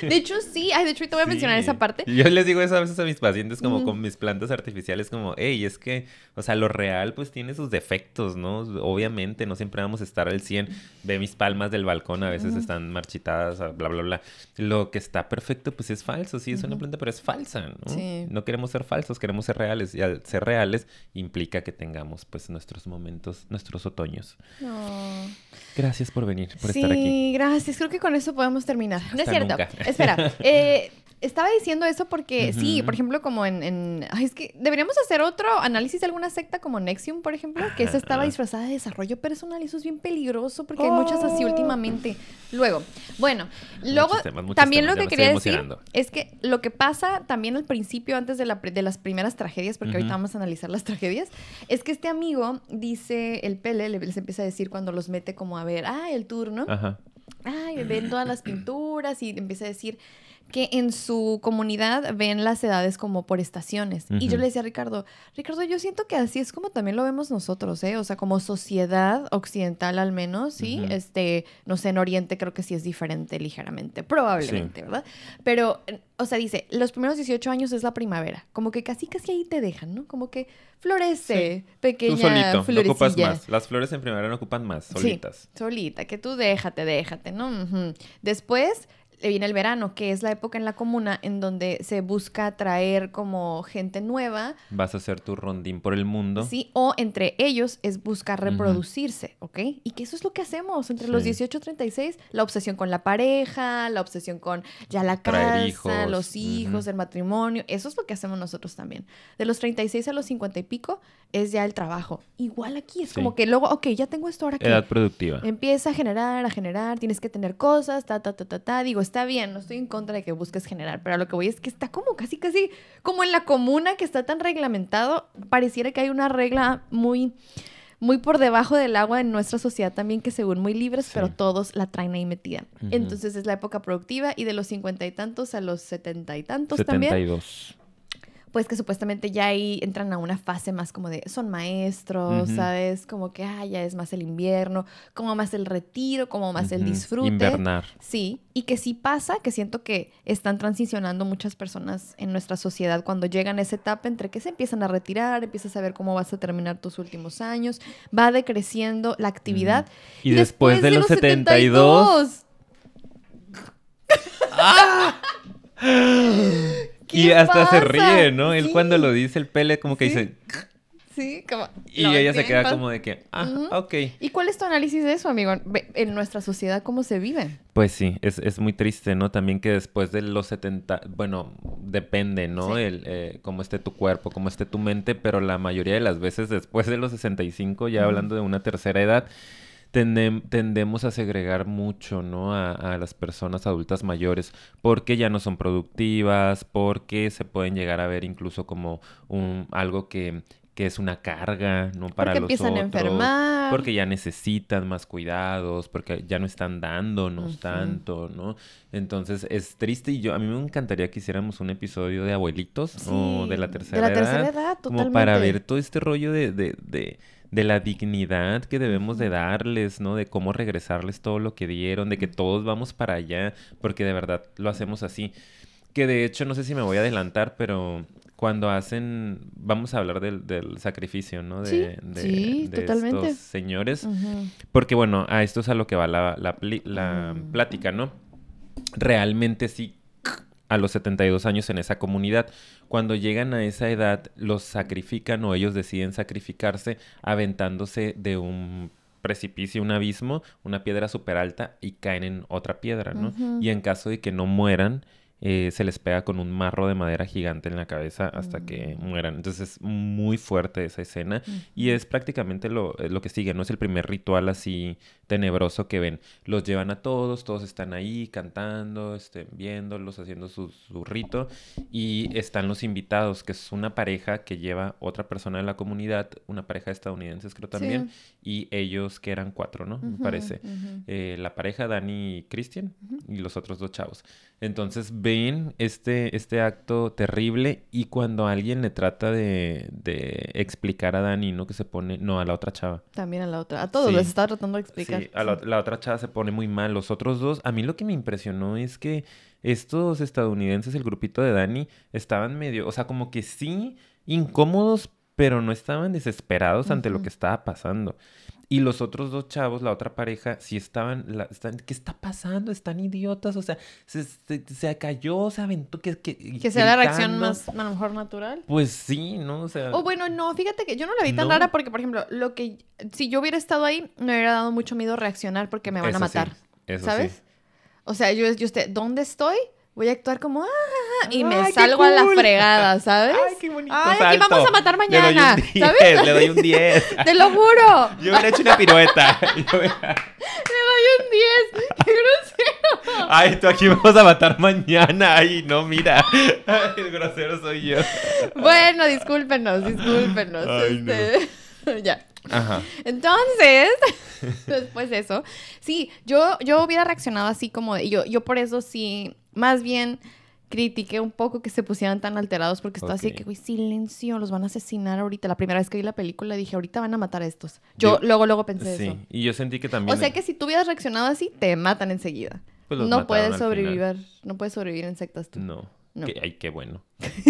De hecho, sí. Ay, de hecho, te voy a mencionar esa parte. Yo les digo eso a veces a mis pacientes, como con mis plantas artificiales, como, hey, es que, o sea, lo real, pues tiene sus defectos, ¿no? Obviamente, no siempre vamos a estar al 100. Ve mis palmas del balcón, a veces están marchitadas, bla, bla, bla. Lo que está perfecto, pues es falso. Sí, es una planta, pero es falsa, ¿no? Sí. No queremos ser falsos, queremos ser reales. Y al ser reales, implica que tengamos, pues, nuestros momentos, nuestros otoños. Gracias por venir, por estar aquí. Sí, gracias Creo que con eso podemos terminar. no es cierto. Espera. [laughs] Eh, estaba diciendo eso porque, sí, por ejemplo, como en, Ay, es que deberíamos hacer otro análisis de alguna secta como Nexium, por ejemplo, que esa estaba disfrazada de desarrollo personal y eso es bien peligroso porque hay muchas así oh. últimamente. Luego, bueno, luego también lo que quería decir es que lo que pasa también al principio, antes de, la, de las primeras tragedias, porque ahorita vamos a analizar las tragedias, es que este amigo dice, el Pele les empieza a decir cuando los mete como a ver, ah, el turno. Ajá ay, ven todas las pinturas y empieza a decir que en su comunidad ven las edades como por estaciones. Y yo le decía a Ricardo, Ricardo, yo siento que así es como también lo vemos nosotros, ¿eh? O sea, como sociedad occidental al menos, ¿sí? Este, no sé, en Oriente creo que sí es diferente ligeramente, probablemente, ¿verdad? Pero, o sea, dice, los primeros 18 años es la primavera, como que casi casi ahí te dejan, ¿no? Como que florece, pequeña tú solito, no ocupas más. Las flores en primavera no ocupan más, solitas. Sí, solita, que tú déjate, déjate, ¿no? Después viene el verano, que es la época en la comuna en donde se busca traer como gente nueva. Vas a hacer tu rondín por el mundo. Sí, o entre ellos es buscar reproducirse, ¿ok? Y que eso es lo que hacemos entre los 18 y 36, la obsesión con la pareja, la obsesión con ya la casa, los hijos, el matrimonio, eso es lo que hacemos nosotros también. De los 36 a los 50 y pico es ya el trabajo. Igual aquí, es como que luego, ok, ya tengo esto ahora. Edad productiva. Empieza a generar, a generar, tienes que tener cosas, ta, ta, ta, ta, ta, digo, está bien, no estoy en contra de que busques generar, pero lo que voy es que está como casi, casi, como en la comuna que está tan reglamentado, pareciera que hay una regla muy muy por debajo del agua en nuestra sociedad también, que según muy libres, pero todos la traen ahí metida. Entonces es la época productiva y de los cincuenta y tantos a los setenta y tantos también. Pues que supuestamente ya ahí entran a una fase más como de son maestros, ¿sabes? Como que ah, ya es más el invierno, como más el retiro, como más el disfrute. Invernar. Sí, y que sí pasa, que siento que están transicionando muchas personas en nuestra sociedad cuando llegan a esa etapa entre que se empiezan a retirar, empiezas a ver cómo vas a terminar tus últimos años, va decreciendo la actividad. Y, después, de, los, 72... ¡Ah! [laughs] Y hasta se ríe, ¿no? Él cuando lo dice el pele como que dice... Sí, como... Y ella se queda como de que, ah, ok. ¿Y cuál es tu análisis de eso, amigo? En nuestra sociedad, ¿cómo se vive? Pues sí, es, es muy triste, ¿no? También que después de los 70, bueno, depende, ¿no? El, eh, cómo esté tu cuerpo, cómo esté tu mente, pero la mayoría de las veces después de los 65, ya hablando de una tercera edad, tendemos a segregar mucho, ¿no? A, las personas adultas mayores porque ya no son productivas, porque se pueden llegar a ver incluso como un, algo que, que es una carga, ¿no? Para porque los empiezan a otros, enfermar. Porque ya necesitan más cuidados, porque ya no están dándonos Ujú. tanto, ¿no? Entonces es triste y yo, a mí me encantaría que hiciéramos un episodio de abuelitos o de la tercera de la tercera edad, edad, como para ver todo este rollo de, de, de, de la dignidad que debemos de darles, ¿no? De cómo regresarles todo lo que dieron, de que todos vamos para allá, porque de verdad lo hacemos así. Que de hecho, no sé si me voy a adelantar, pero cuando hacen, vamos a hablar del, del sacrificio, ¿no? De, Sí, de- sí, de totalmente. estos señores. Porque bueno, a esto es a lo que va la, la, pli- la Mm. plática, ¿no? Realmente sí, a los 72 años en esa comunidad, cuando llegan a esa edad, los sacrifican o ellos deciden sacrificarse aventándose de un precipicio, un abismo, una piedra súper alta y caen en otra piedra, ¿no? Y en caso de que no mueran, eh, se les pega con un marro de madera gigante en la cabeza hasta que Mm. mueran. Entonces es muy fuerte esa escena y es prácticamente lo, eh, lo que sigue, no es el primer ritual así tenebroso que ven. Los llevan a todos, todos están ahí cantando, este, viéndolos, haciendo su, su rito y están los invitados, que es una pareja que lleva otra persona de la comunidad, una pareja de estadounidenses creo también, y ellos que eran cuatro, ¿no? Me parece. Eh, la pareja, Dani y Christian, y los otros dos chavos. Entonces ven este, este acto terrible y cuando alguien le trata de, de explicar a Dani, ¿no? Que se pone, no, a la otra chava. También a la otra. A todos Sí. les estaba tratando de explicar. Sí, a la, la otra chava se pone muy mal. Los otros dos, a mí lo que me impresionó es que estos estadounidenses, el grupito de Dani, estaban medio, o sea, como que sí, incómodos, pero no estaban desesperados ante lo que estaba pasando. Y los otros dos chavos, la otra pareja, sí estaban, la- están, ¿qué está pasando? Están idiotas, o sea, se, se, se cayó, se aventó, que, que, Que sea la reacción más, a lo mejor, natural. Pues sí, ¿no? O sea, O bueno, no, fíjate que yo no la vi tan No. rara porque, por ejemplo, lo que si yo hubiera estado ahí, me hubiera dado mucho miedo reaccionar porque me van a eso sí, matar. eso ¿Sabes? sí. O sea, yo, yo usted, ¿dónde estoy? Voy a actuar como, ah, y me Ay, salgo a la cool. fregada, [laughs] ¿sabes? Ay, qué bonito Ay, aquí salto. vamos a matar Le doy un mañana, 10, ¿sabes? Le doy un 10. [laughs] Te lo juro. Yo hubiera hecho una pirueta. [laughs] Yo Le doy un 10. ¡Qué grosero! Ay, tú aquí vamos a matar mañana. Ay, no, mira. Ay, el grosero soy yo. Bueno, discúlpenos, discúlpenos. Ay, no. este, ya. Ajá. Entonces, después de eso, sí, yo, yo hubiera reaccionado así como, de- yo, yo por eso sí, más bien critiqué un poco que se pusieran tan alterados porque estaba así que, güey, silencio, los van a asesinar ahorita. La primera vez que vi la película dije, ahorita van a matar a estos. Yo, Yo- luego, luego pensé Sí, eso. y yo sentí que también. O sea que si tú hubieras reaccionado así, te matan enseguida. Pues no puedes sobrevivir, no puedes sobrevivir en sectas tú. No. No. Que- ay, qué bueno.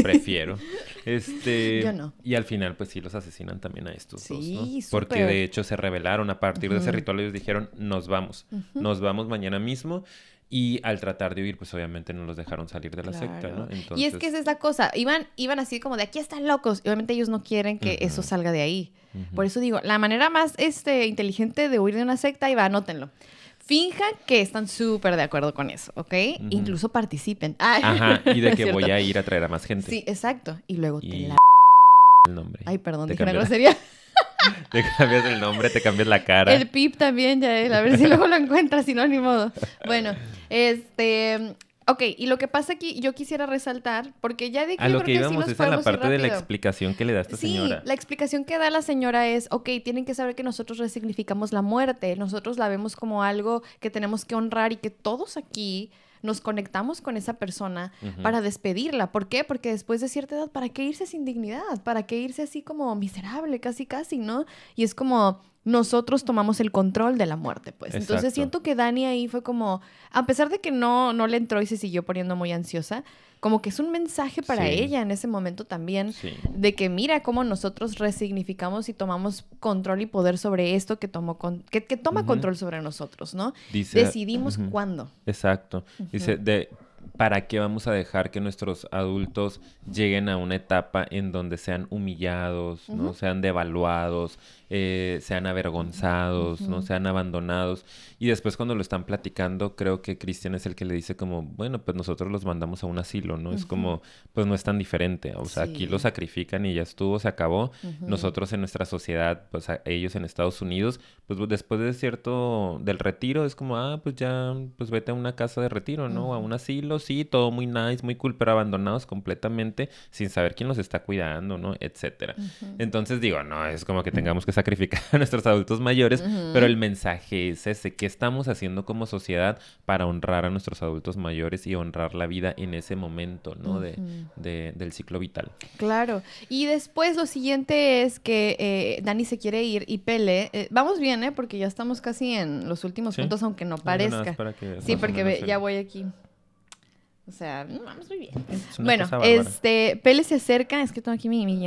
Prefiero. [laughs] este. Yo no. Y al final, pues sí, los asesinan también a estos dos, ¿no? Sí, Porque súper. de hecho se rebelaron. A partir de ese ritual, ellos dijeron: Nos vamos. Nos vamos mañana mismo. Y al tratar de huir, pues obviamente no los dejaron salir de la secta. ¿no? Entonces, Y es que esa es la cosa. Iban, iban así como de aquí están locos. Y obviamente ellos no quieren que eso salga de ahí. Por eso digo, la manera más este, inteligente de huir de una secta, y va, anótenlo. Finjan que están súper de acuerdo con eso, ¿ok? Incluso participen. Ay, [laughs] Ajá, y de que voy a ir a traer a más gente. Sí, exacto. Y luego te la... el nombre. Ay, perdón, Te dije una grosería. [laughs] [laughs] Te cambias el nombre, te cambias la cara. El pip también, ya, a ver si luego lo encuentras, si no, ni modo. Bueno, este... Ok, y lo que pasa aquí, yo quisiera resaltar, porque ya de A yo lo creo que sí íbamos es a la parte de la explicación que le da esta Sí, señora. la explicación que da la señora es, ok, tienen que saber que nosotros resignificamos la muerte, nosotros la vemos como algo que tenemos que honrar y que todos aquí nos conectamos con esa persona para despedirla. ¿Por qué? Porque después de cierta edad, ¿para qué irse sin dignidad? ¿Para qué irse así como miserable, casi, casi, no? Y es como nosotros tomamos el control de la muerte, pues. Exacto. Entonces siento que Dani ahí fue como, a pesar de que no, no le entró y se siguió poniendo muy ansiosa, como que es un mensaje para Sí. ella en ese momento también Sí. de que mira cómo nosotros resignificamos y tomamos control y poder sobre esto que tomó con- que, que toma control sobre nosotros, ¿no? Dice, Decidimos cuándo. Exacto. Dice, de, ¿para qué vamos a dejar que nuestros adultos lleguen a una etapa en donde sean humillados, ¿no? Sean devaluados, eh, sean avergonzados, ¿no? Sean abandonados. Y después cuando lo están platicando, creo que Cristian es el que le dice como, bueno, pues nosotros los mandamos a un asilo, ¿no? Es como, pues no es tan diferente. O sea, aquí lo sacrifican y ya estuvo, se acabó. Nosotros en nuestra sociedad, pues ellos en Estados Unidos, pues después de cierto, del retiro, es como, ah, pues ya, pues vete a una casa de retiro, ¿no? A un asilo, sí, todo muy nice, muy cool, pero abandonados completamente sin saber quién los está cuidando, ¿no? Etcétera. Entonces digo, no, es como que tengamos que sacrificar [laughs] a nuestros adultos mayores, pero el mensaje es ese, ¿qué estamos haciendo como sociedad para honrar a nuestros adultos mayores y honrar la vida en ese momento, ¿no? de, del ciclo vital. Claro. Y después lo siguiente es que eh, Dani se quiere ir y Pele, eh, vamos bien, ¿eh? Porque ya estamos casi en los últimos puntos, aunque no parezca. sí, porque ya voy aquí. O sea, vamos muy bien. Bueno, este, Pele se acerca, es que tengo aquí mi, mi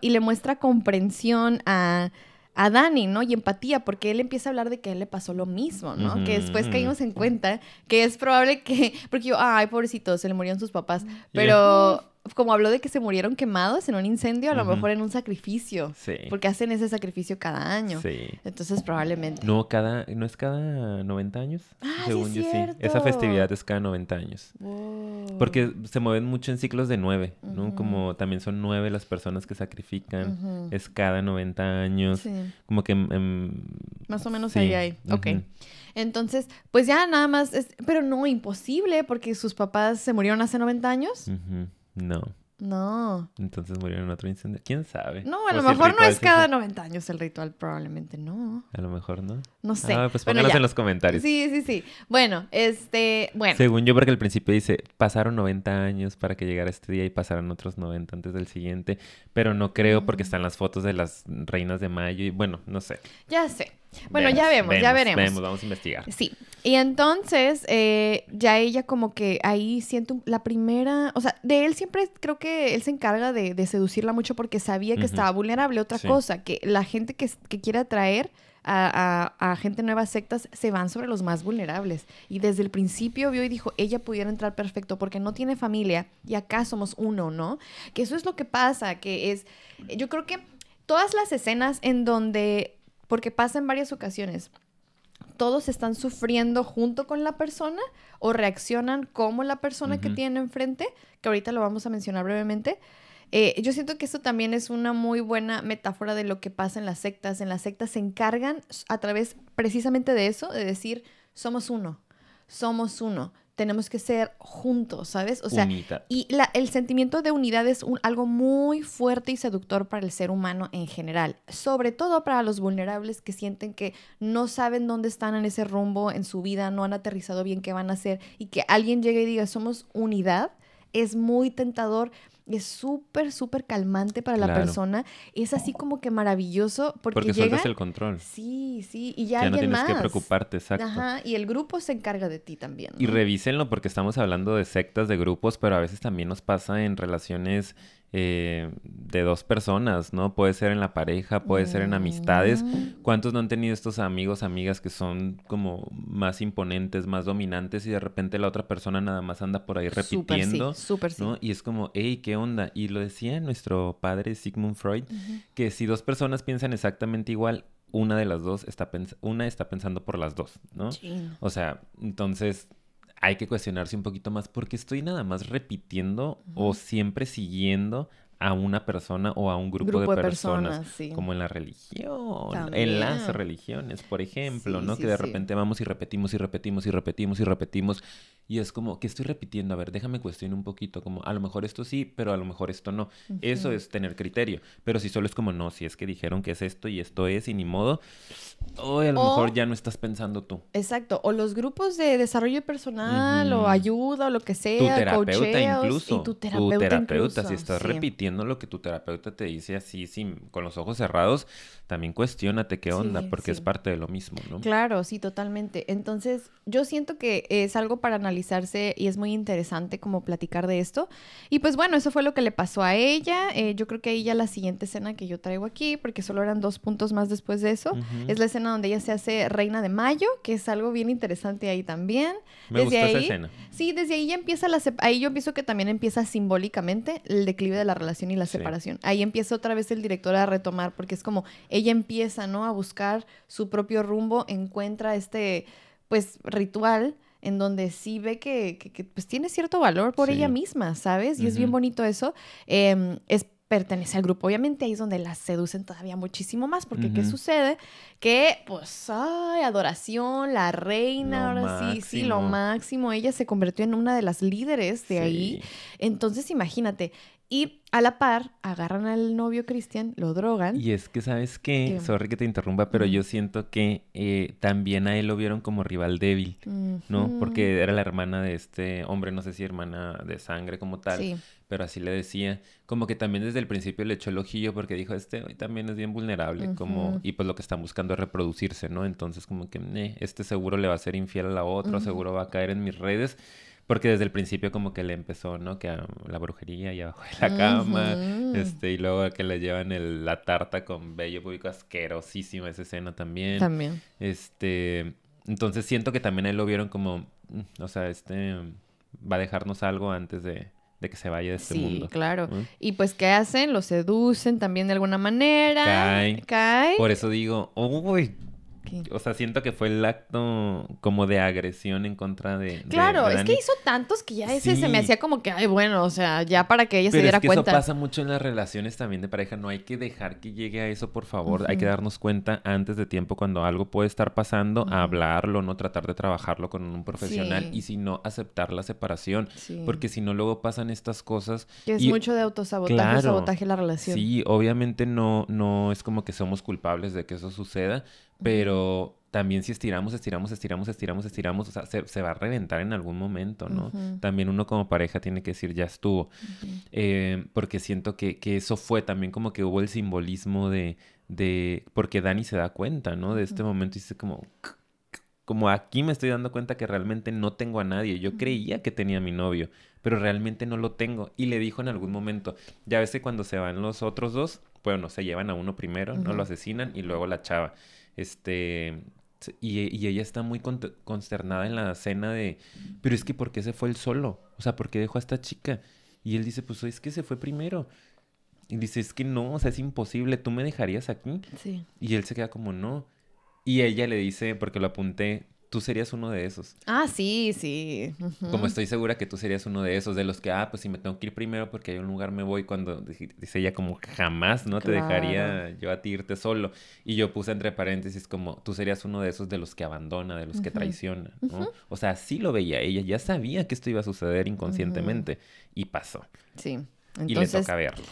y le muestra comprensión a, a Dani, ¿no? Y empatía, porque él empieza a hablar de que a él le pasó lo mismo, ¿no? Que después caímos en cuenta que es probable que, porque yo, ay, pobrecito, se le murieron sus papás, pero como habló de que se murieron quemados en un incendio, a lo mejor en un sacrificio. Sí. Porque hacen ese sacrificio cada año. Sí. Entonces probablemente. No, cada, ¿no es cada 90 años? Ah, Según yo sí. Esa festividad es cada 90 años. Porque se mueven mucho en ciclos de nueve, ¿no? Como también son nueve las personas que sacrifican. Es cada 90 años. Sí. Como que... Más o menos ahí hay. Ok. Entonces, pues ya nada más, es, pero no imposible porque sus papás se murieron hace 90 años. No. No. Entonces murieron en otro incendio. ¿Quién sabe? No, a lo mejor no es cada 90 años el ritual, probablemente no. A lo mejor no. No sé. Ah, pues pónganos en los comentarios. Sí, sí, sí. Bueno, este, bueno. Según yo, porque al principio dice, pasaron 90 años para que llegara este día y pasaron otros 90 antes del siguiente, pero no creo porque están las fotos de las reinas de mayo y bueno, no sé. Ya sé. Bueno, ya vemos, ya veremos. Vemos, vamos a investigar. Sí. Y entonces, eh, ya ella como que ahí siento la primera, o sea, de él siempre creo que él se encarga de, seducirla mucho porque sabía que estaba vulnerable. Otra cosa, que la gente que, que quiere atraer a, a, gente nuevas sectas se van sobre los más vulnerables. Y desde el principio vio y dijo, ella pudiera entrar perfecto porque no tiene familia y acá somos uno, ¿no? Que eso es lo que pasa, que es, yo creo que todas las escenas en donde porque pasa en varias ocasiones. Todos están sufriendo junto con la persona o reaccionan como la persona que tienen enfrente, que ahorita lo vamos a mencionar brevemente. Eh, yo siento que esto también es una muy buena metáfora de lo que pasa en las sectas. En las sectas se encargan a través precisamente de eso, de decir, somos uno, somos uno tenemos que ser juntos, ¿sabes? O sea, y la, el sentimiento de unidad es un, algo muy fuerte y seductor para el ser humano en general, sobre todo para los vulnerables que sienten que no saben dónde están en ese rumbo en su vida, no han aterrizado bien qué van a hacer y que alguien llegue y diga, somos unidad, es muy tentador es súper, súper calmante para la persona. Es así como que maravilloso porque, porque sueltas el control. Sí, sí, y ya, ya no tienes que preocuparte, exacto. Ajá, y el grupo se encarga de ti también. Y revísenlo porque estamos hablando de sectas, de grupos, pero a veces también nos pasa en relaciones eh, de dos personas, ¿no? Puede ser en la pareja, puede ser en amistades. Mm. ¿Cuántos no han tenido estos amigos, amigas que son como más imponentes, más dominantes y de repente la otra persona nada más anda por ahí repitiendo? Súper sí, ¿no? Y es como, hey, ¿qué onda? Y lo decía nuestro padre Sigmund Freud, que si dos personas piensan exactamente igual, una de las dos está, una está pensando por las dos, ¿no? O sea, entonces hay que cuestionarse un poquito más porque estoy nada más repitiendo o siempre siguiendo a una persona o a un grupo, de, personas, como en la religión, en las religiones, por ejemplo, ¿no? que de repente vamos y repetimos y repetimos y repetimos y repetimos y es como que estoy repitiendo, a ver, déjame cuestionar un poquito, como a lo mejor esto sí, pero a lo mejor esto no. Eso es tener criterio, pero si solo es como no, si es que dijeron que es esto y esto es y ni modo, hoy a lo mejor ya no estás pensando tú. Exacto, o los grupos de desarrollo personal o ayuda o lo que sea, tu terapeuta incluso, tu terapeuta, si estás repitiendo lo que tu terapeuta te dice así sin con los ojos cerrados, también cuestionate qué onda, porque es parte de lo mismo, ¿no? Claro, sí, totalmente. Entonces, yo siento que es algo para analizarse y es muy interesante como platicar de esto. Y pues bueno, eso fue lo que le pasó a ella. Eh, yo creo que ahí ya la siguiente escena que yo traigo aquí, porque solo eran dos puntos más después de eso, es la escena donde ella se hace reina de mayo, que es algo bien interesante ahí también. Me desde ahí, esa escena. Sí, desde ahí ya empieza la... Ahí yo pienso que también empieza simbólicamente el declive de la relación relación y la Sí. separación. Ahí empieza otra vez el director a retomar, porque es como ella empieza, ¿no? A buscar su propio rumbo, encuentra este, pues, ritual en donde sí ve que, que- que, pues tiene cierto valor por Sí. ella misma, ¿sabes? Y es bien bonito eso. Em, es pertenece al grupo. Obviamente ahí es donde la seducen todavía muchísimo más, porque ¿qué sucede? Que, pues, ay, adoración, la reina, Lo ahora sí, sí, lo máximo. Ella se convirtió en una de las líderes de ahí. Entonces, imagínate. Y a la par, agarran al novio Cristian, lo drogan. Y es que, ¿sabes qué? ¿Qué? Sorry que te interrumpa, pero yo siento que eh, también a él lo vieron como rival débil, ¿no? Porque era la hermana de este hombre, no sé si hermana de sangre como tal, Sí. pero así le decía. Como que también desde el principio le echó el ojillo porque dijo, este hoy también es bien vulnerable, como... Y pues lo que están buscando es reproducirse, ¿no? Entonces como que, "Eh, este seguro le va a ser infiel a la otra, seguro va a caer en mis redes. Porque desde el principio como que le empezó, ¿no? Que a la brujería y abajo de la cama. Este, y luego que le llevan el- la tarta con vello público asquerosísima esa escena también. También. Este, entonces siento que también a él lo vieron como, mm, o sea, este va a dejarnos algo antes de, de que se vaya de este sí, mundo. claro. ¿no? Y pues, ¿qué hacen? Lo seducen también de alguna manera. Cae. Cae. Por eso digo, uy, O sea, siento que fue el acto como de agresión en contra de, de- Claro, de es Dani. que hizo tantos que ya ese se me hacía como que, ay, bueno, o sea, ya para que ella se diera es que cuenta. eso pasa mucho en las relaciones también de pareja. No hay que dejar que llegue a eso, por favor. Hay que darnos cuenta antes de tiempo cuando algo puede estar pasando, hablarlo, no tratar de trabajarlo con un profesional Sí. y si no, aceptar la separación. Sí. Porque si no, luego pasan estas cosas. Que es y- mucho de autosabotaje, Claro. sabotaje la relación. Sí, obviamente no, no es como que somos culpables de que eso suceda, pero también si estiramos, estiramos, estiramos, estiramos, estiramos, o sea, se, se va a reventar en algún momento, ¿no? Ujú. También uno como pareja tiene que decir, ya estuvo. Ujú. Eh, porque siento que, que eso fue también como que hubo el simbolismo de, de, porque Dani se da cuenta, ¿no? De este momento y dice como, como aquí me estoy dando cuenta que realmente no tengo a nadie. Yo creía que tenía a mi novio, pero realmente no lo tengo. Y le dijo en algún momento, ya ves que cuando se van los otros dos, bueno, se llevan a uno primero, no lo asesinan y luego la chava. Este, y, y ella está muy con- consternada en la cena de, pero es que ¿por qué se fue él solo? O sea, ¿por qué dejó a esta chica? Y él dice, pues es que se fue primero. Y dice, es que no, o sea, es imposible, ¿tú me dejarías aquí? Sí. Y él se queda como, no. Y ella le dice, porque lo apunté, tú serías uno de esos. Ah, sí, sí. Como estoy segura que tú serías uno de esos, de los que, ah, pues si me tengo que ir primero porque hay un lugar me voy, cuando dice ella como, jamás, ¿no? Te dejaría yo a ti irte solo. Y yo puse entre paréntesis como, tú serías uno de esos de los que abandona, de los que traiciona, ¿no? O sea, así lo veía ella, ya sabía que esto iba a suceder inconscientemente y pasó. Sí. y le Entonces, toca verlo.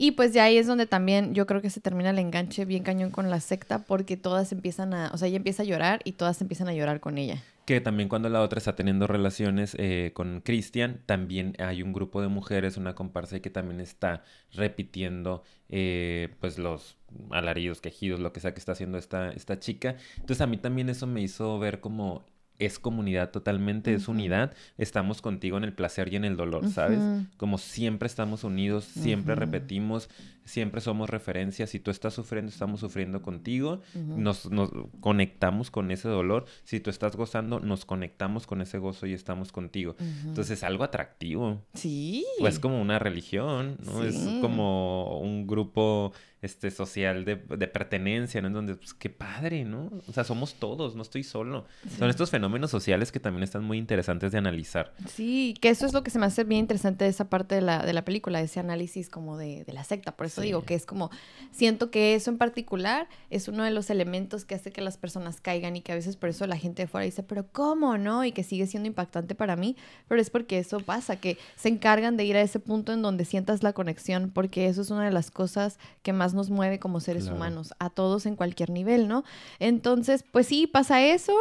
Y pues de ahí es donde también yo creo que se termina el enganche bien cañón con la secta porque todas empiezan a, o sea, ella empieza a llorar y todas empiezan a llorar con ella. Que también cuando la otra está teniendo relaciones eh, con Cristian, también hay un grupo de mujeres, una comparsa que también está repitiendo eh, pues los alaridos, quejidos, lo que sea que está haciendo esta, esta chica. Entonces a mí también eso me hizo ver como es comunidad totalmente, es unidad. Estamos contigo en el placer y en el dolor, ¿sabes? Como siempre estamos unidos, siempre repetimos, siempre somos referencias. Si tú estás sufriendo, estamos sufriendo contigo. Nos, nos conectamos con ese dolor. Si tú estás gozando, nos conectamos con ese gozo y estamos contigo. Entonces es algo atractivo. sí. Pues como una religión, ¿no? Es como un grupo este, social de, de pertenencia, ¿no? En donde, pues, qué padre, ¿no? O sea, somos todos, no estoy solo. Son estos fenómenos sociales que también están muy interesantes de analizar. Sí, que eso es lo que se me hace bien interesante de esa parte de la, de la película, ese análisis como de, de la secta. Por eso Sí. digo que es como, siento que eso en particular es uno de los elementos que hace que las personas caigan y que a veces por eso la gente de fuera dice, pero ¿cómo no? Y que sigue siendo impactante para mí, pero es porque eso pasa, que se encargan de ir a ese punto en donde sientas la conexión, porque eso es una de las cosas que más nos mueve como seres Claro. humanos, a todos en cualquier nivel, ¿no? Entonces, pues sí, pasa eso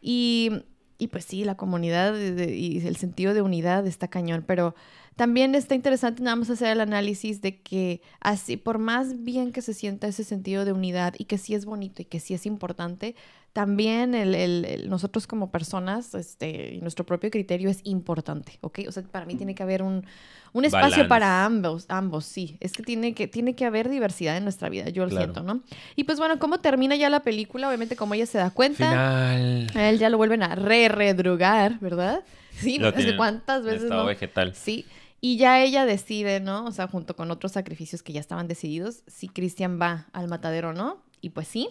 y, y pues sí, la comunidad y el sentido de unidad está cañón, pero también está interesante nada más hacer el análisis de que así, por más bien que se sienta ese sentido de unidad y que sí es bonito y que sí es importante, también el, el- el- nosotros como personas, este, nuestro propio criterio es importante, ¿ok? O sea, para mí tiene que haber un, un espacio Balance. para ambos, ambos, sí. Es que tiene que, tiene que haber diversidad en nuestra vida, yo lo Claro. siento, ¿no? Y pues bueno, ¿cómo termina ya la película? Obviamente como ella se da cuenta. Final. A él ya lo vuelven a re redrugar, ¿verdad? [laughs] Sí, que tienen cuántas veces estado no. vegetal. Sí. Y ya ella decide, ¿no? O sea, junto con otros sacrificios que ya estaban decididos, si Cristian va al matadero o no. Y pues sí.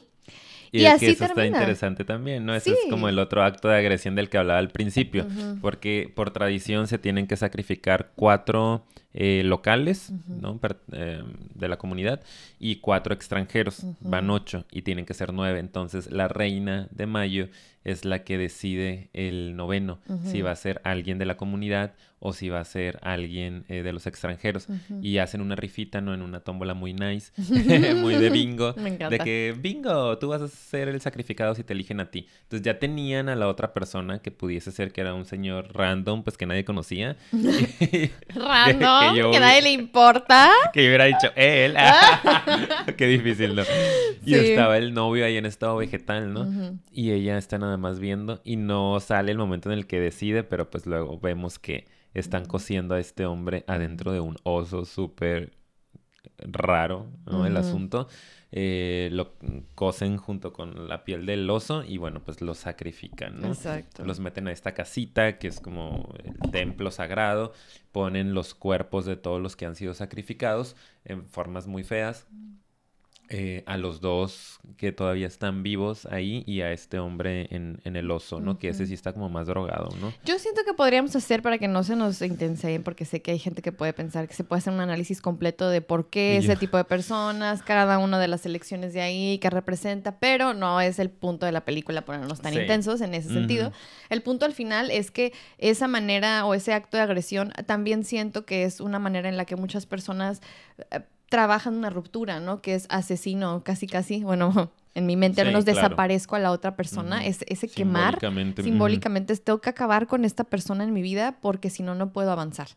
Y, es que eso está interesante también, ¿no? Ese es como el otro acto de agresión del que hablaba al principio, porque por tradición se tienen que sacrificar cuatro eh, locales, ¿no? Eh, de la comunidad y cuatro extranjeros, van ocho y tienen que ser nueve. Entonces la reina de mayo es la que decide el noveno, si va a ser alguien de la comunidad o si va a ser alguien eh, de los extranjeros. Y hacen una rifita, ¿no? En una tómbola muy nice, [laughs] [laughs] muy de bingo. De que, bingo, tú vas a ser el sacrificado si te eligen a ti. Entonces ya tenían a la otra persona que pudiese ser que era un señor random, pues que nadie conocía. [laughs] random, que, nadie le importa. Que yo hubiera dicho, él. Qué difícil, ¿no? Y estaba el novio ahí en estado vegetal, ¿no? Y ella está nada más viendo y no sale el momento en el que decide, pero pues luego vemos que están cosiendo a este hombre adentro de un oso súper raro, ¿no? El asunto. Eh, lo cosen junto con la piel del oso y bueno, pues lo sacrifican, ¿no? Exacto. Los meten a esta casita que es como el templo sagrado, ponen los cuerpos de todos los que han sido sacrificados en formas muy feas eh, a los dos que todavía están vivos ahí y a este hombre en, el oso, ¿no? Que ese sí está como más drogado, ¿no? Yo siento que podríamos hacer para que no se nos intenseen, porque sé que hay gente que puede pensar que se puede hacer un análisis completo de por qué ese tipo de personas, cada una de las elecciones de ahí, que representa, pero no es el punto de la película ponernos tan intensos en ese sentido. El punto al final es que esa manera o ese acto de agresión también siento que es una manera en la que muchas personas... Eh, trabajan una ruptura, ¿no? Que es asesino, casi, casi, bueno, [laughs] en mi mente al menos desaparezco a la otra persona, es, ese quemar, simbólicamente, simbólicamente tengo que acabar con esta persona en mi vida porque si no, no puedo avanzar.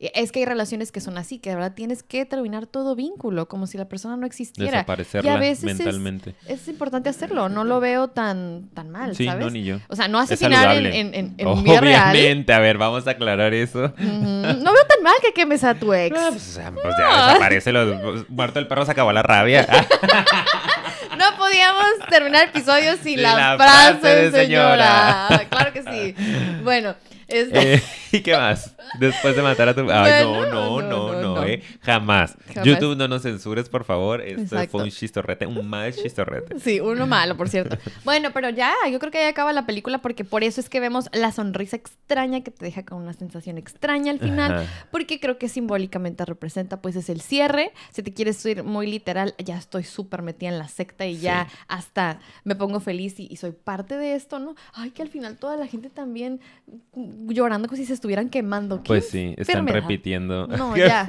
Es que hay relaciones que son así, que de verdad tienes que terminar todo vínculo, como si la persona no existiera. Desaparecerla y a veces mentalmente. Es, importante hacerlo, no lo veo tan, tan mal, sí, no, ni yo. O sea, no asesinar en, en, en, en Obviamente, a ver, vamos a aclarar eso. No veo tan mal que quemes a tu [laughs] ex. pues, pues, ya desaparece, lo, muerto el perro se acabó la rabia. [laughs] [laughs] no podíamos terminar el episodio sin la, frase, de señora. señora. Claro que sí. Bueno. Este... Eh, [laughs] ¿Y qué más? Después de matar a tu... Ay, no, no, no, no, eh. Jamás. YouTube no nos censures, por favor. Esto fue un chistorrete, un mal chistorrete. Sí, uno malo, por cierto. [laughs] bueno, pero ya, yo creo que ya acaba la película porque por eso es que vemos la sonrisa extraña que te deja con una sensación extraña al final. Porque creo que simbólicamente representa, pues, es el cierre. Si te quieres ir muy literal, ya estoy súper metida en la secta y ya hasta me pongo feliz y, y soy parte de esto, ¿no? Ay, que al final toda la gente también llorando como si se estuvieran quemando. Pues sí, están repitiendo. No, [laughs] ya.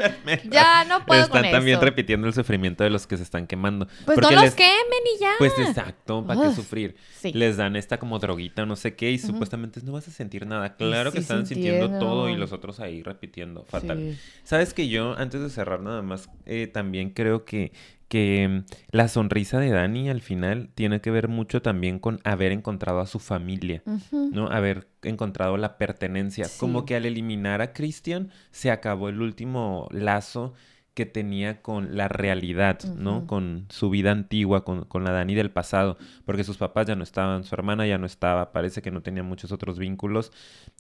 Ya no puedo están también repitiendo el sufrimiento de los que se están quemando. Pues no los quemen y ya. Pues exacto, ¿para qué sufrir? Les dan esta como droguita, no sé qué, y supuestamente no vas a sentir nada. Claro que están sintiendo todo y los otros ahí repitiendo. Fatal. Sabes que yo, antes de cerrar nada más, eh, también creo que que mm, la sonrisa de Dani al final tiene que ver mucho también con haber encontrado a su familia, ¿no? Haber encontrado la pertenencia. Como que al eliminar a Christian se acabó el último lazo que tenía con la realidad, ¿no? Con su vida antigua, con, con, la Dani del pasado, porque sus papás ya no estaban, su hermana ya no estaba, parece que no tenía muchos otros vínculos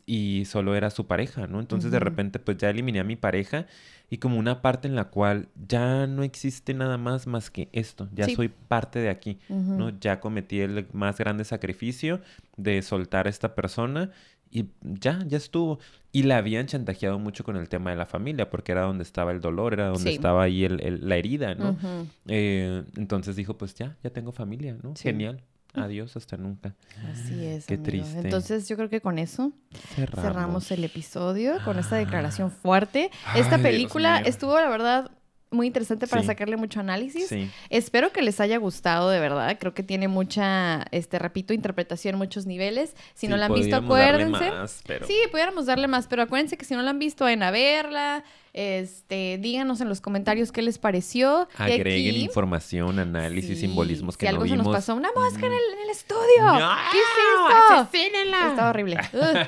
y solo era su pareja, ¿no? Entonces de repente pues ya eliminé a mi pareja y como una parte en la cual ya no existe nada más más que esto, ya soy parte de aquí, ¿no? Ya cometí el más grande sacrificio de soltar a esta persona y ya, ya estuvo. Y la habían chantajeado mucho con el tema de la familia, porque era donde estaba el dolor, era donde estaba ahí el, la herida, ¿no? Eh, entonces dijo, pues ya, ya tengo familia, ¿no? Genial. Adiós, hasta nunca. Así es. Qué triste. Entonces yo creo que con eso cerramos, el episodio, con esta declaración fuerte. esta película estuvo, la verdad, muy interesante para sacarle mucho análisis. Espero que les haya gustado, de verdad. Creo que tiene mucha, este, repito, interpretación, muchos niveles. Si no la han visto, acuérdense. Sí, pudiéramos darle más, pero acuérdense que si no la han visto, vayan a verla. Este, díganos en los comentarios qué les pareció. Agreguen información, análisis, simbolismos que si algo se nos pasó. Una mosca en, el, estudio. No, ¿Qué es esto? Está horrible.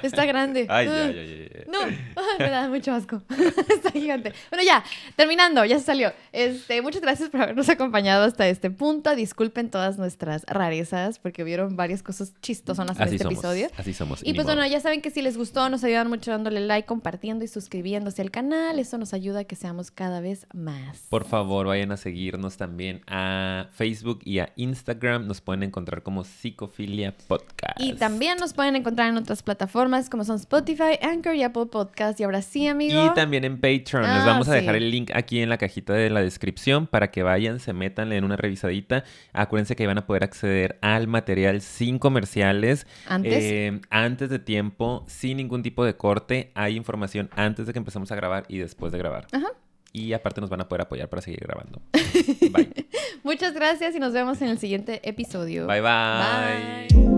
está grande. [laughs] Ay, ay, ay, no, [laughs] me da mucho asco. [laughs] está gigante. Bueno, ya, terminando. Ya se salió. Este, muchas gracias por habernos acompañado hasta este punto. Disculpen todas nuestras rarezas porque vieron varias cosas chistosonas en este somos. episodio. Así somos. Y pues modo. bueno, ya saben que si les gustó, nos ayudan mucho dándole like, compartiendo y suscribiéndose al canal. Eso nos ayuda a que seamos cada vez más. Por favor, vayan a seguirnos también a Facebook y a Instagram. Nos pueden encontrar como Psicofilia Podcast. Y también nos pueden encontrar en otras plataformas como son Spotify, Anchor y Apple Podcast. Y ahora sí, amigo. Y también en Patreon. Les Ah, vamos a dejar el link aquí en la cajita de la descripción para que vayan, se metan, le den una revisadita. Acuérdense que van a poder acceder al material sin comerciales. Antes. eh, antes de tiempo, sin ningún tipo de corte. Hay información antes de que empezamos a grabar y después de grabar. Ajá. Y aparte nos van a poder apoyar para seguir grabando. [laughs] Bye. Muchas gracias y nos vemos en el siguiente episodio. bye. bye. Bye.